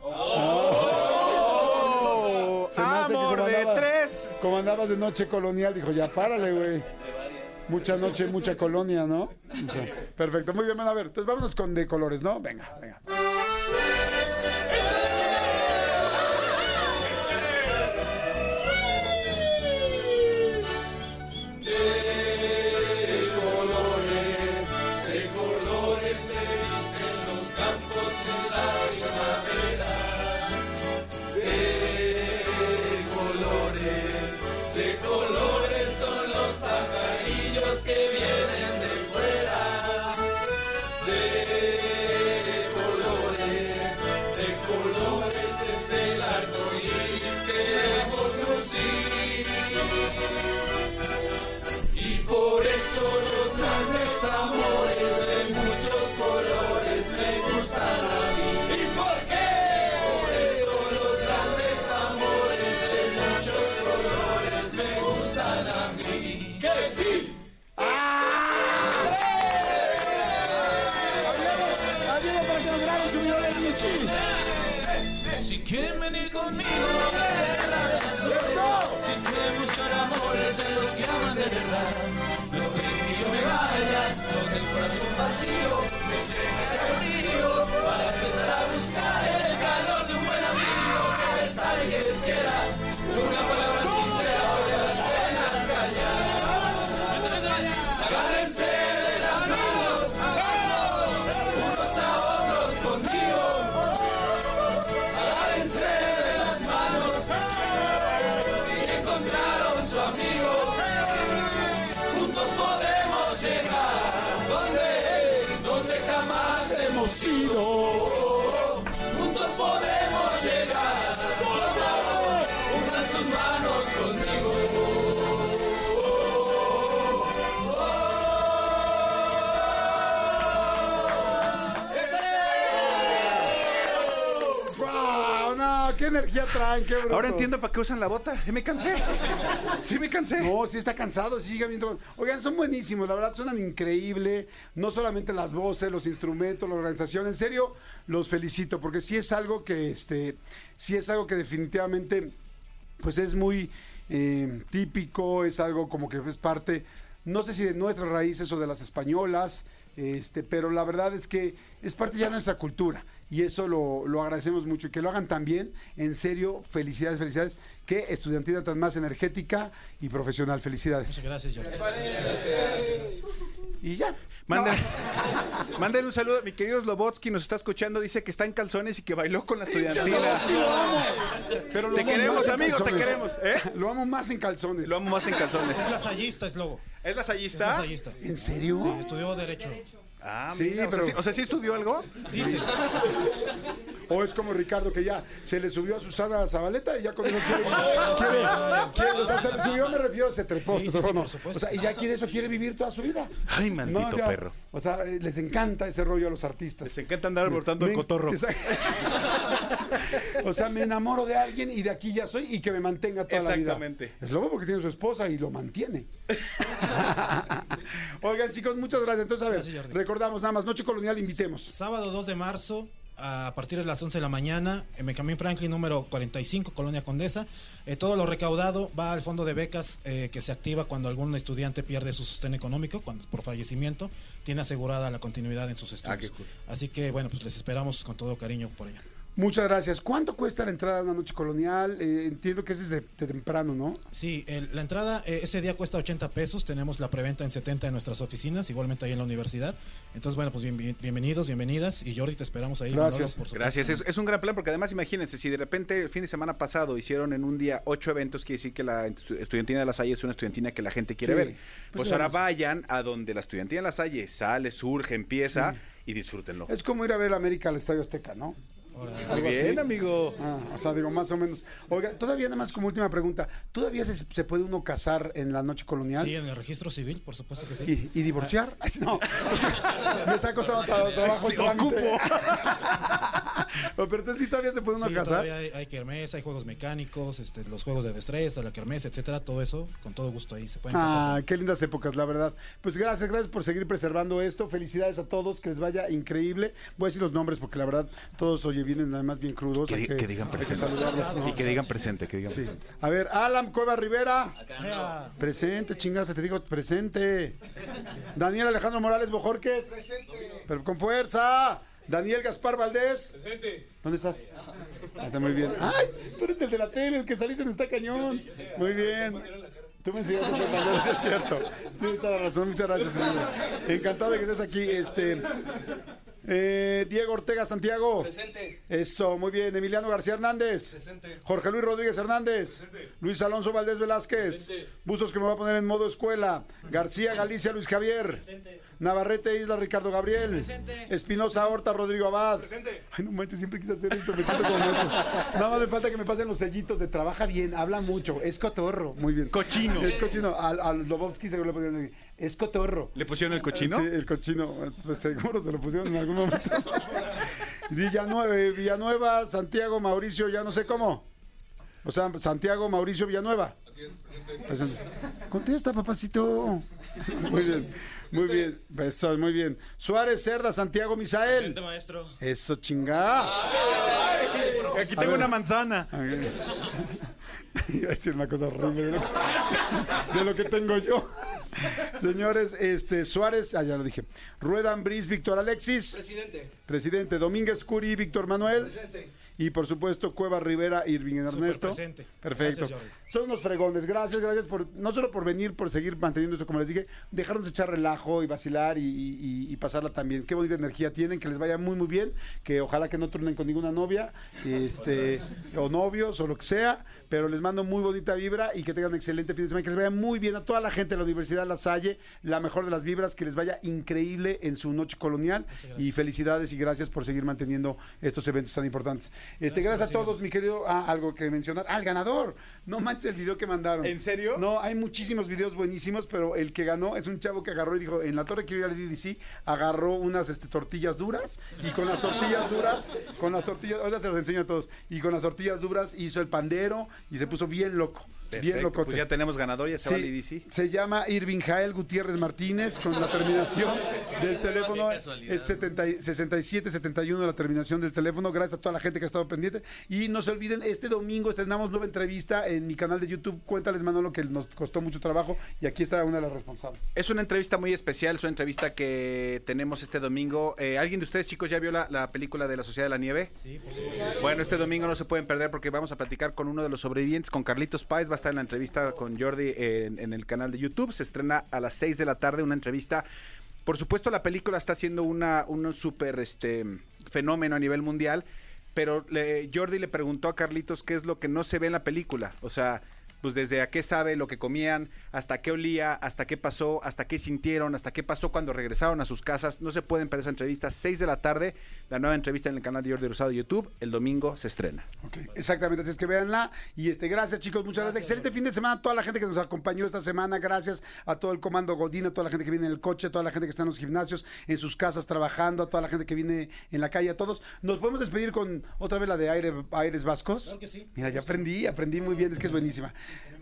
Me hace que Amor de tres. Como andabas de noche colonial, dijo, ya párale, güey. Mucha noche, mucha colonia, ¿no? O sea, perfecto, muy bien, bueno, a ver, entonces vámonos con de colores, ¿no? Venga, venga. Del corazón vacío, no esperen que qué energía traen, qué. Ahora entiendo para qué usan la bota. Ya me cansé. Sí me cansé. No, sí está cansado, sí sigue viendo. Oigan, son buenísimos, la verdad suenan increíble. No solamente las voces, los instrumentos, la organización. En serio, los felicito, porque sí es algo que, este, sí es algo que definitivamente, pues es muy eh, típico, es algo como que es parte, no sé si de nuestras raíces o de las españolas. Este, pero la verdad es que es parte ya de nuestra cultura y eso lo, lo agradecemos mucho y que lo hagan también, en serio, felicidades, felicidades, que estudiantina tan más energética y profesional, felicidades. Muchas gracias, Jordi. Y ya. Manden, <laughs> manden un saludo. Mi querido Slobotsky nos está escuchando. Dice que está en calzones y que bailó con la estudiantina. Pero lo te queremos, amigos, te queremos. ¿eh? Lo amo más en calzones. Lo amo más en calzones. Es lasallista, es lobo. ¿Es Es lasallista? lasallista. ¿En serio? Sí, estudió Derecho. Ah, Sí, mira, o sea, pero- sí- o sea, ¿sí estudió algo? Dice. O es como Ricardo que ya se le subió a Susana Zabaleta y ya con eso quiere. <laughs> quiere, quiere- o sea, se le subió, me refiero, se trepó, Sí, se sí, trepó, sí, no. por supuesto. O sea, y ya quiere eso, quiere vivir toda su vida. Ay, maldito ya. perro. O sea, eh, les encanta ese rollo a los artistas. Les encanta andar abortando el cotorro. <laughs> O sea, me enamoro de alguien y de aquí ya soy y que me mantenga toda la vida. Exactamente. Es lobo porque tiene su esposa y lo mantiene. <laughs> Oigan, chicos, muchas gracias. Entonces, a ver, Gracias. Recordamos nada más, Noche Colonial, invitemos. Sábado 2 de marzo, a partir de las 11 de la mañana, en Benjamín Franklin número 45, Colonia Condesa. Eh, todo lo recaudado va al fondo de becas eh, que se activa cuando algún estudiante pierde su sostén económico, cuando por fallecimiento, tiene asegurada la continuidad en sus estudios. qué cool. Así que, bueno, pues les esperamos con todo cariño por allá. Muchas gracias. ¿Cuánto cuesta la entrada a una noche colonial? Eh, entiendo que es desde de temprano, ¿no? Sí, el- la entrada eh, ese día cuesta 80 pesos. Tenemos la preventa en 70 en nuestras oficinas, igualmente ahí en la universidad. Entonces, bueno, pues bien- bien- bienvenidos, bienvenidas. Y Jordi, te esperamos ahí. Gracias. Manolo, por supuesto. Gracias, es, es un gran plan porque además imagínense, si de repente el fin de semana pasado hicieron en un día ocho eventos, quiere decir que la estu- estudiantina de la Salle es una estudiantina que la gente quiere Sí. ver. Pues Pues ahora vayan a donde la estudiantina de la Salle sale, surge, empieza y disfrútenlo. Es como ir a ver América al Estadio Azteca, ¿no? Muy Algo así. bien, amigo. Ah, o sea, digo, más o menos. Oiga, todavía nada más como última pregunta. ¿Todavía se, se puede uno casar en la noche colonial? Sí, en el registro civil, por supuesto que sí. ¿Y, y divorciar? Ay, <laughs> No. Me está costando tra- trabajo el Sí, trámite. <laughs> Pero entonces sí todavía se puede uno Sí, casar. todavía hay, hay kermés, hay juegos mecánicos, este, los juegos de destreza, la kermés, etcétera, todo eso, con todo gusto ahí se pueden Ah, casar. qué lindas épocas, la verdad. Pues gracias, gracias por seguir preservando esto. Felicidades a todos, que les vaya increíble. Voy a decir los nombres porque la verdad todos, oye, vienen además bien crudos. Que, hay que digan hay que presente. saludarlos, Sí, ¿no? que digan presente, que digan Sí. presente. A ver, Alan Cueva Rivera. Ea. Presente, chingaza, te digo presente. Daniel Alejandro Morales Bojorquez. Pero con fuerza. Daniel Gaspar Valdés. Presente. ¿Dónde estás? Ah, está muy bien. ¡Ay! Tú eres el de la tele, el que saliste en esta cañón. Muy bien. Tú me enseñaste a <laughs> es cierto. Tienes toda la razón. Muchas gracias, señor. Encantado de que estés aquí. Este. Eh, Diego Ortega Santiago. Presente. Eso, muy bien. Emiliano García Hernández. Presente. Jorge Luis Rodríguez Hernández. Luis Alonso Valdés Velázquez. Presente. Buzos que me va a poner en modo escuela. García Galicia Luis Javier. Navarrete Isla Ricardo Gabriel. Espinosa Horta Rodrigo Abad. Ay, no manches, siempre quise hacer esto. Me siento como. Nada más me falta que me pasen los sellitos de trabaja bien, habla mucho. Es cotorro. Muy bien. Cochino. Es cochino. Al, al Lobovsky seguro le pusieron así, Es cotorro. ¿Le pusieron el cochino? Sí, el cochino. Pues seguro se lo pusieron en algún momento. <laughs> Villanueva, Villanueva, Santiago, Mauricio, ya no sé cómo. O sea, Santiago, Mauricio, Villanueva. Presente. Contesta, papacito. Muy bien, <laughs> muy bien. Eso, muy bien. Suárez, Cerda, Santiago, Misael. Presente, maestro. Eso, chingada. Aquí tengo una manzana. <laughs> Iba a decir una cosa horrible de lo, que, de lo que tengo yo. Señores, este Suárez, ah, ya lo dije. Rueda Ambriz, Víctor Alexis. Presidente. Presidente Domínguez Curi, Víctor Manuel. Presente. Y por supuesto, Cueva Rivera, Irving Ernesto. presente. Perfecto. Gracias. Son unos fregones. Gracias, gracias por, no solo por venir, por seguir manteniendo esto, como les dije, dejarnos echar relajo y vacilar y, y- y pasarla también. Qué bonita energía tienen, que les vaya muy, muy bien. Que ojalá que no turnen con ninguna novia, este, o novios, o lo que sea. Pero les mando muy bonita vibra y que tengan un excelente fin de semana. Que les vaya muy bien a toda la gente de la Universidad La Salle. La mejor de las vibras, que les vaya increíble en su noche colonial. Y felicidades y gracias por seguir manteniendo estos eventos tan importantes. Este, gracias, a todos, mi querido. Ah, algo que mencionar. Ah, el ganador. No manches el video que mandaron. ¿En serio? No, hay muchísimos videos buenísimos, pero el que ganó es un chavo que agarró y dijo, en la torre ir al DDC, agarró unas este, tortillas duras y con las tortillas duras, con las tortillas, ahora se los enseño a todos, y con las tortillas duras hizo el pandero y se puso bien loco, bien Perfecto, loco. Pues ya tenemos ganador, ya se va Sí, IDC. se llama Irving Jael Gutiérrez Martínez con la terminación del <laughs> teléfono es 70 y- 6771 la terminación del teléfono. Gracias a toda la gente que ha estado pendiente y no se olviden este domingo estrenamos nueva entrevista en mi canal de YouTube. Cuéntales Manolo que nos costó mucho trabajo y aquí está una de las responsables. Es una entrevista muy especial, es una entrevista que tenemos este domingo. Eh, ¿Alguien de ustedes, chicos, ya vio la, la película de La Sociedad de la Nieve? Sí, por supuesto. Bueno, este domingo no se pueden perder porque vamos a platicar con uno de los sobrevivientes, con Carlitos Páez. Estar en la entrevista con Jordi en, en el canal de YouTube. Se estrena a las 6 de la tarde una entrevista. Por supuesto, la película está siendo una, un súper este, fenómeno a nivel mundial. Pero le- Jordi le preguntó a Carlitos qué es lo que no se ve en la película. O sea, pues desde a qué sabe lo que comían, hasta qué olía, hasta qué pasó, hasta qué sintieron, hasta qué pasó cuando regresaron a sus casas. No se pueden perder esa entrevista. 6 de la tarde, la nueva entrevista en el canal de Jordi Rosado de YouTube. El domingo se estrena. Ok, Exactamente, así es que véanla. Y este, gracias chicos, muchas gracias. Excelente fin de semana a toda la gente que nos acompañó esta semana. Gracias a todo el comando Godín, a toda la gente que viene en el coche, a toda la gente que está en los gimnasios, en sus casas trabajando, a toda la gente que viene en la calle, a todos. ¿Nos podemos despedir con otra vez la de aire, Aires Vascos? Claro que sí. Mira, ya aprendí, aprendí muy bien, es que es buenísima.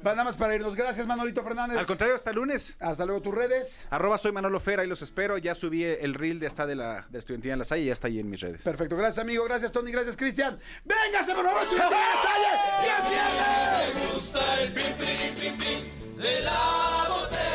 Nada más para irnos. Gracias, Manolito Fernández. Al contrario, hasta el lunes. Hasta luego, tus redes. Arroba soy Manolo Fera, ahí los espero. Ya subí el reel de hasta de la, de la estudiantina en la Salle y ya está ahí en mis redes. Perfecto, gracias amigo, gracias Tony, gracias Cristian. ¡Véngase, por favor, en la Salle! ¡Ya! Me gusta el pim, pim, pim, pim de la botella.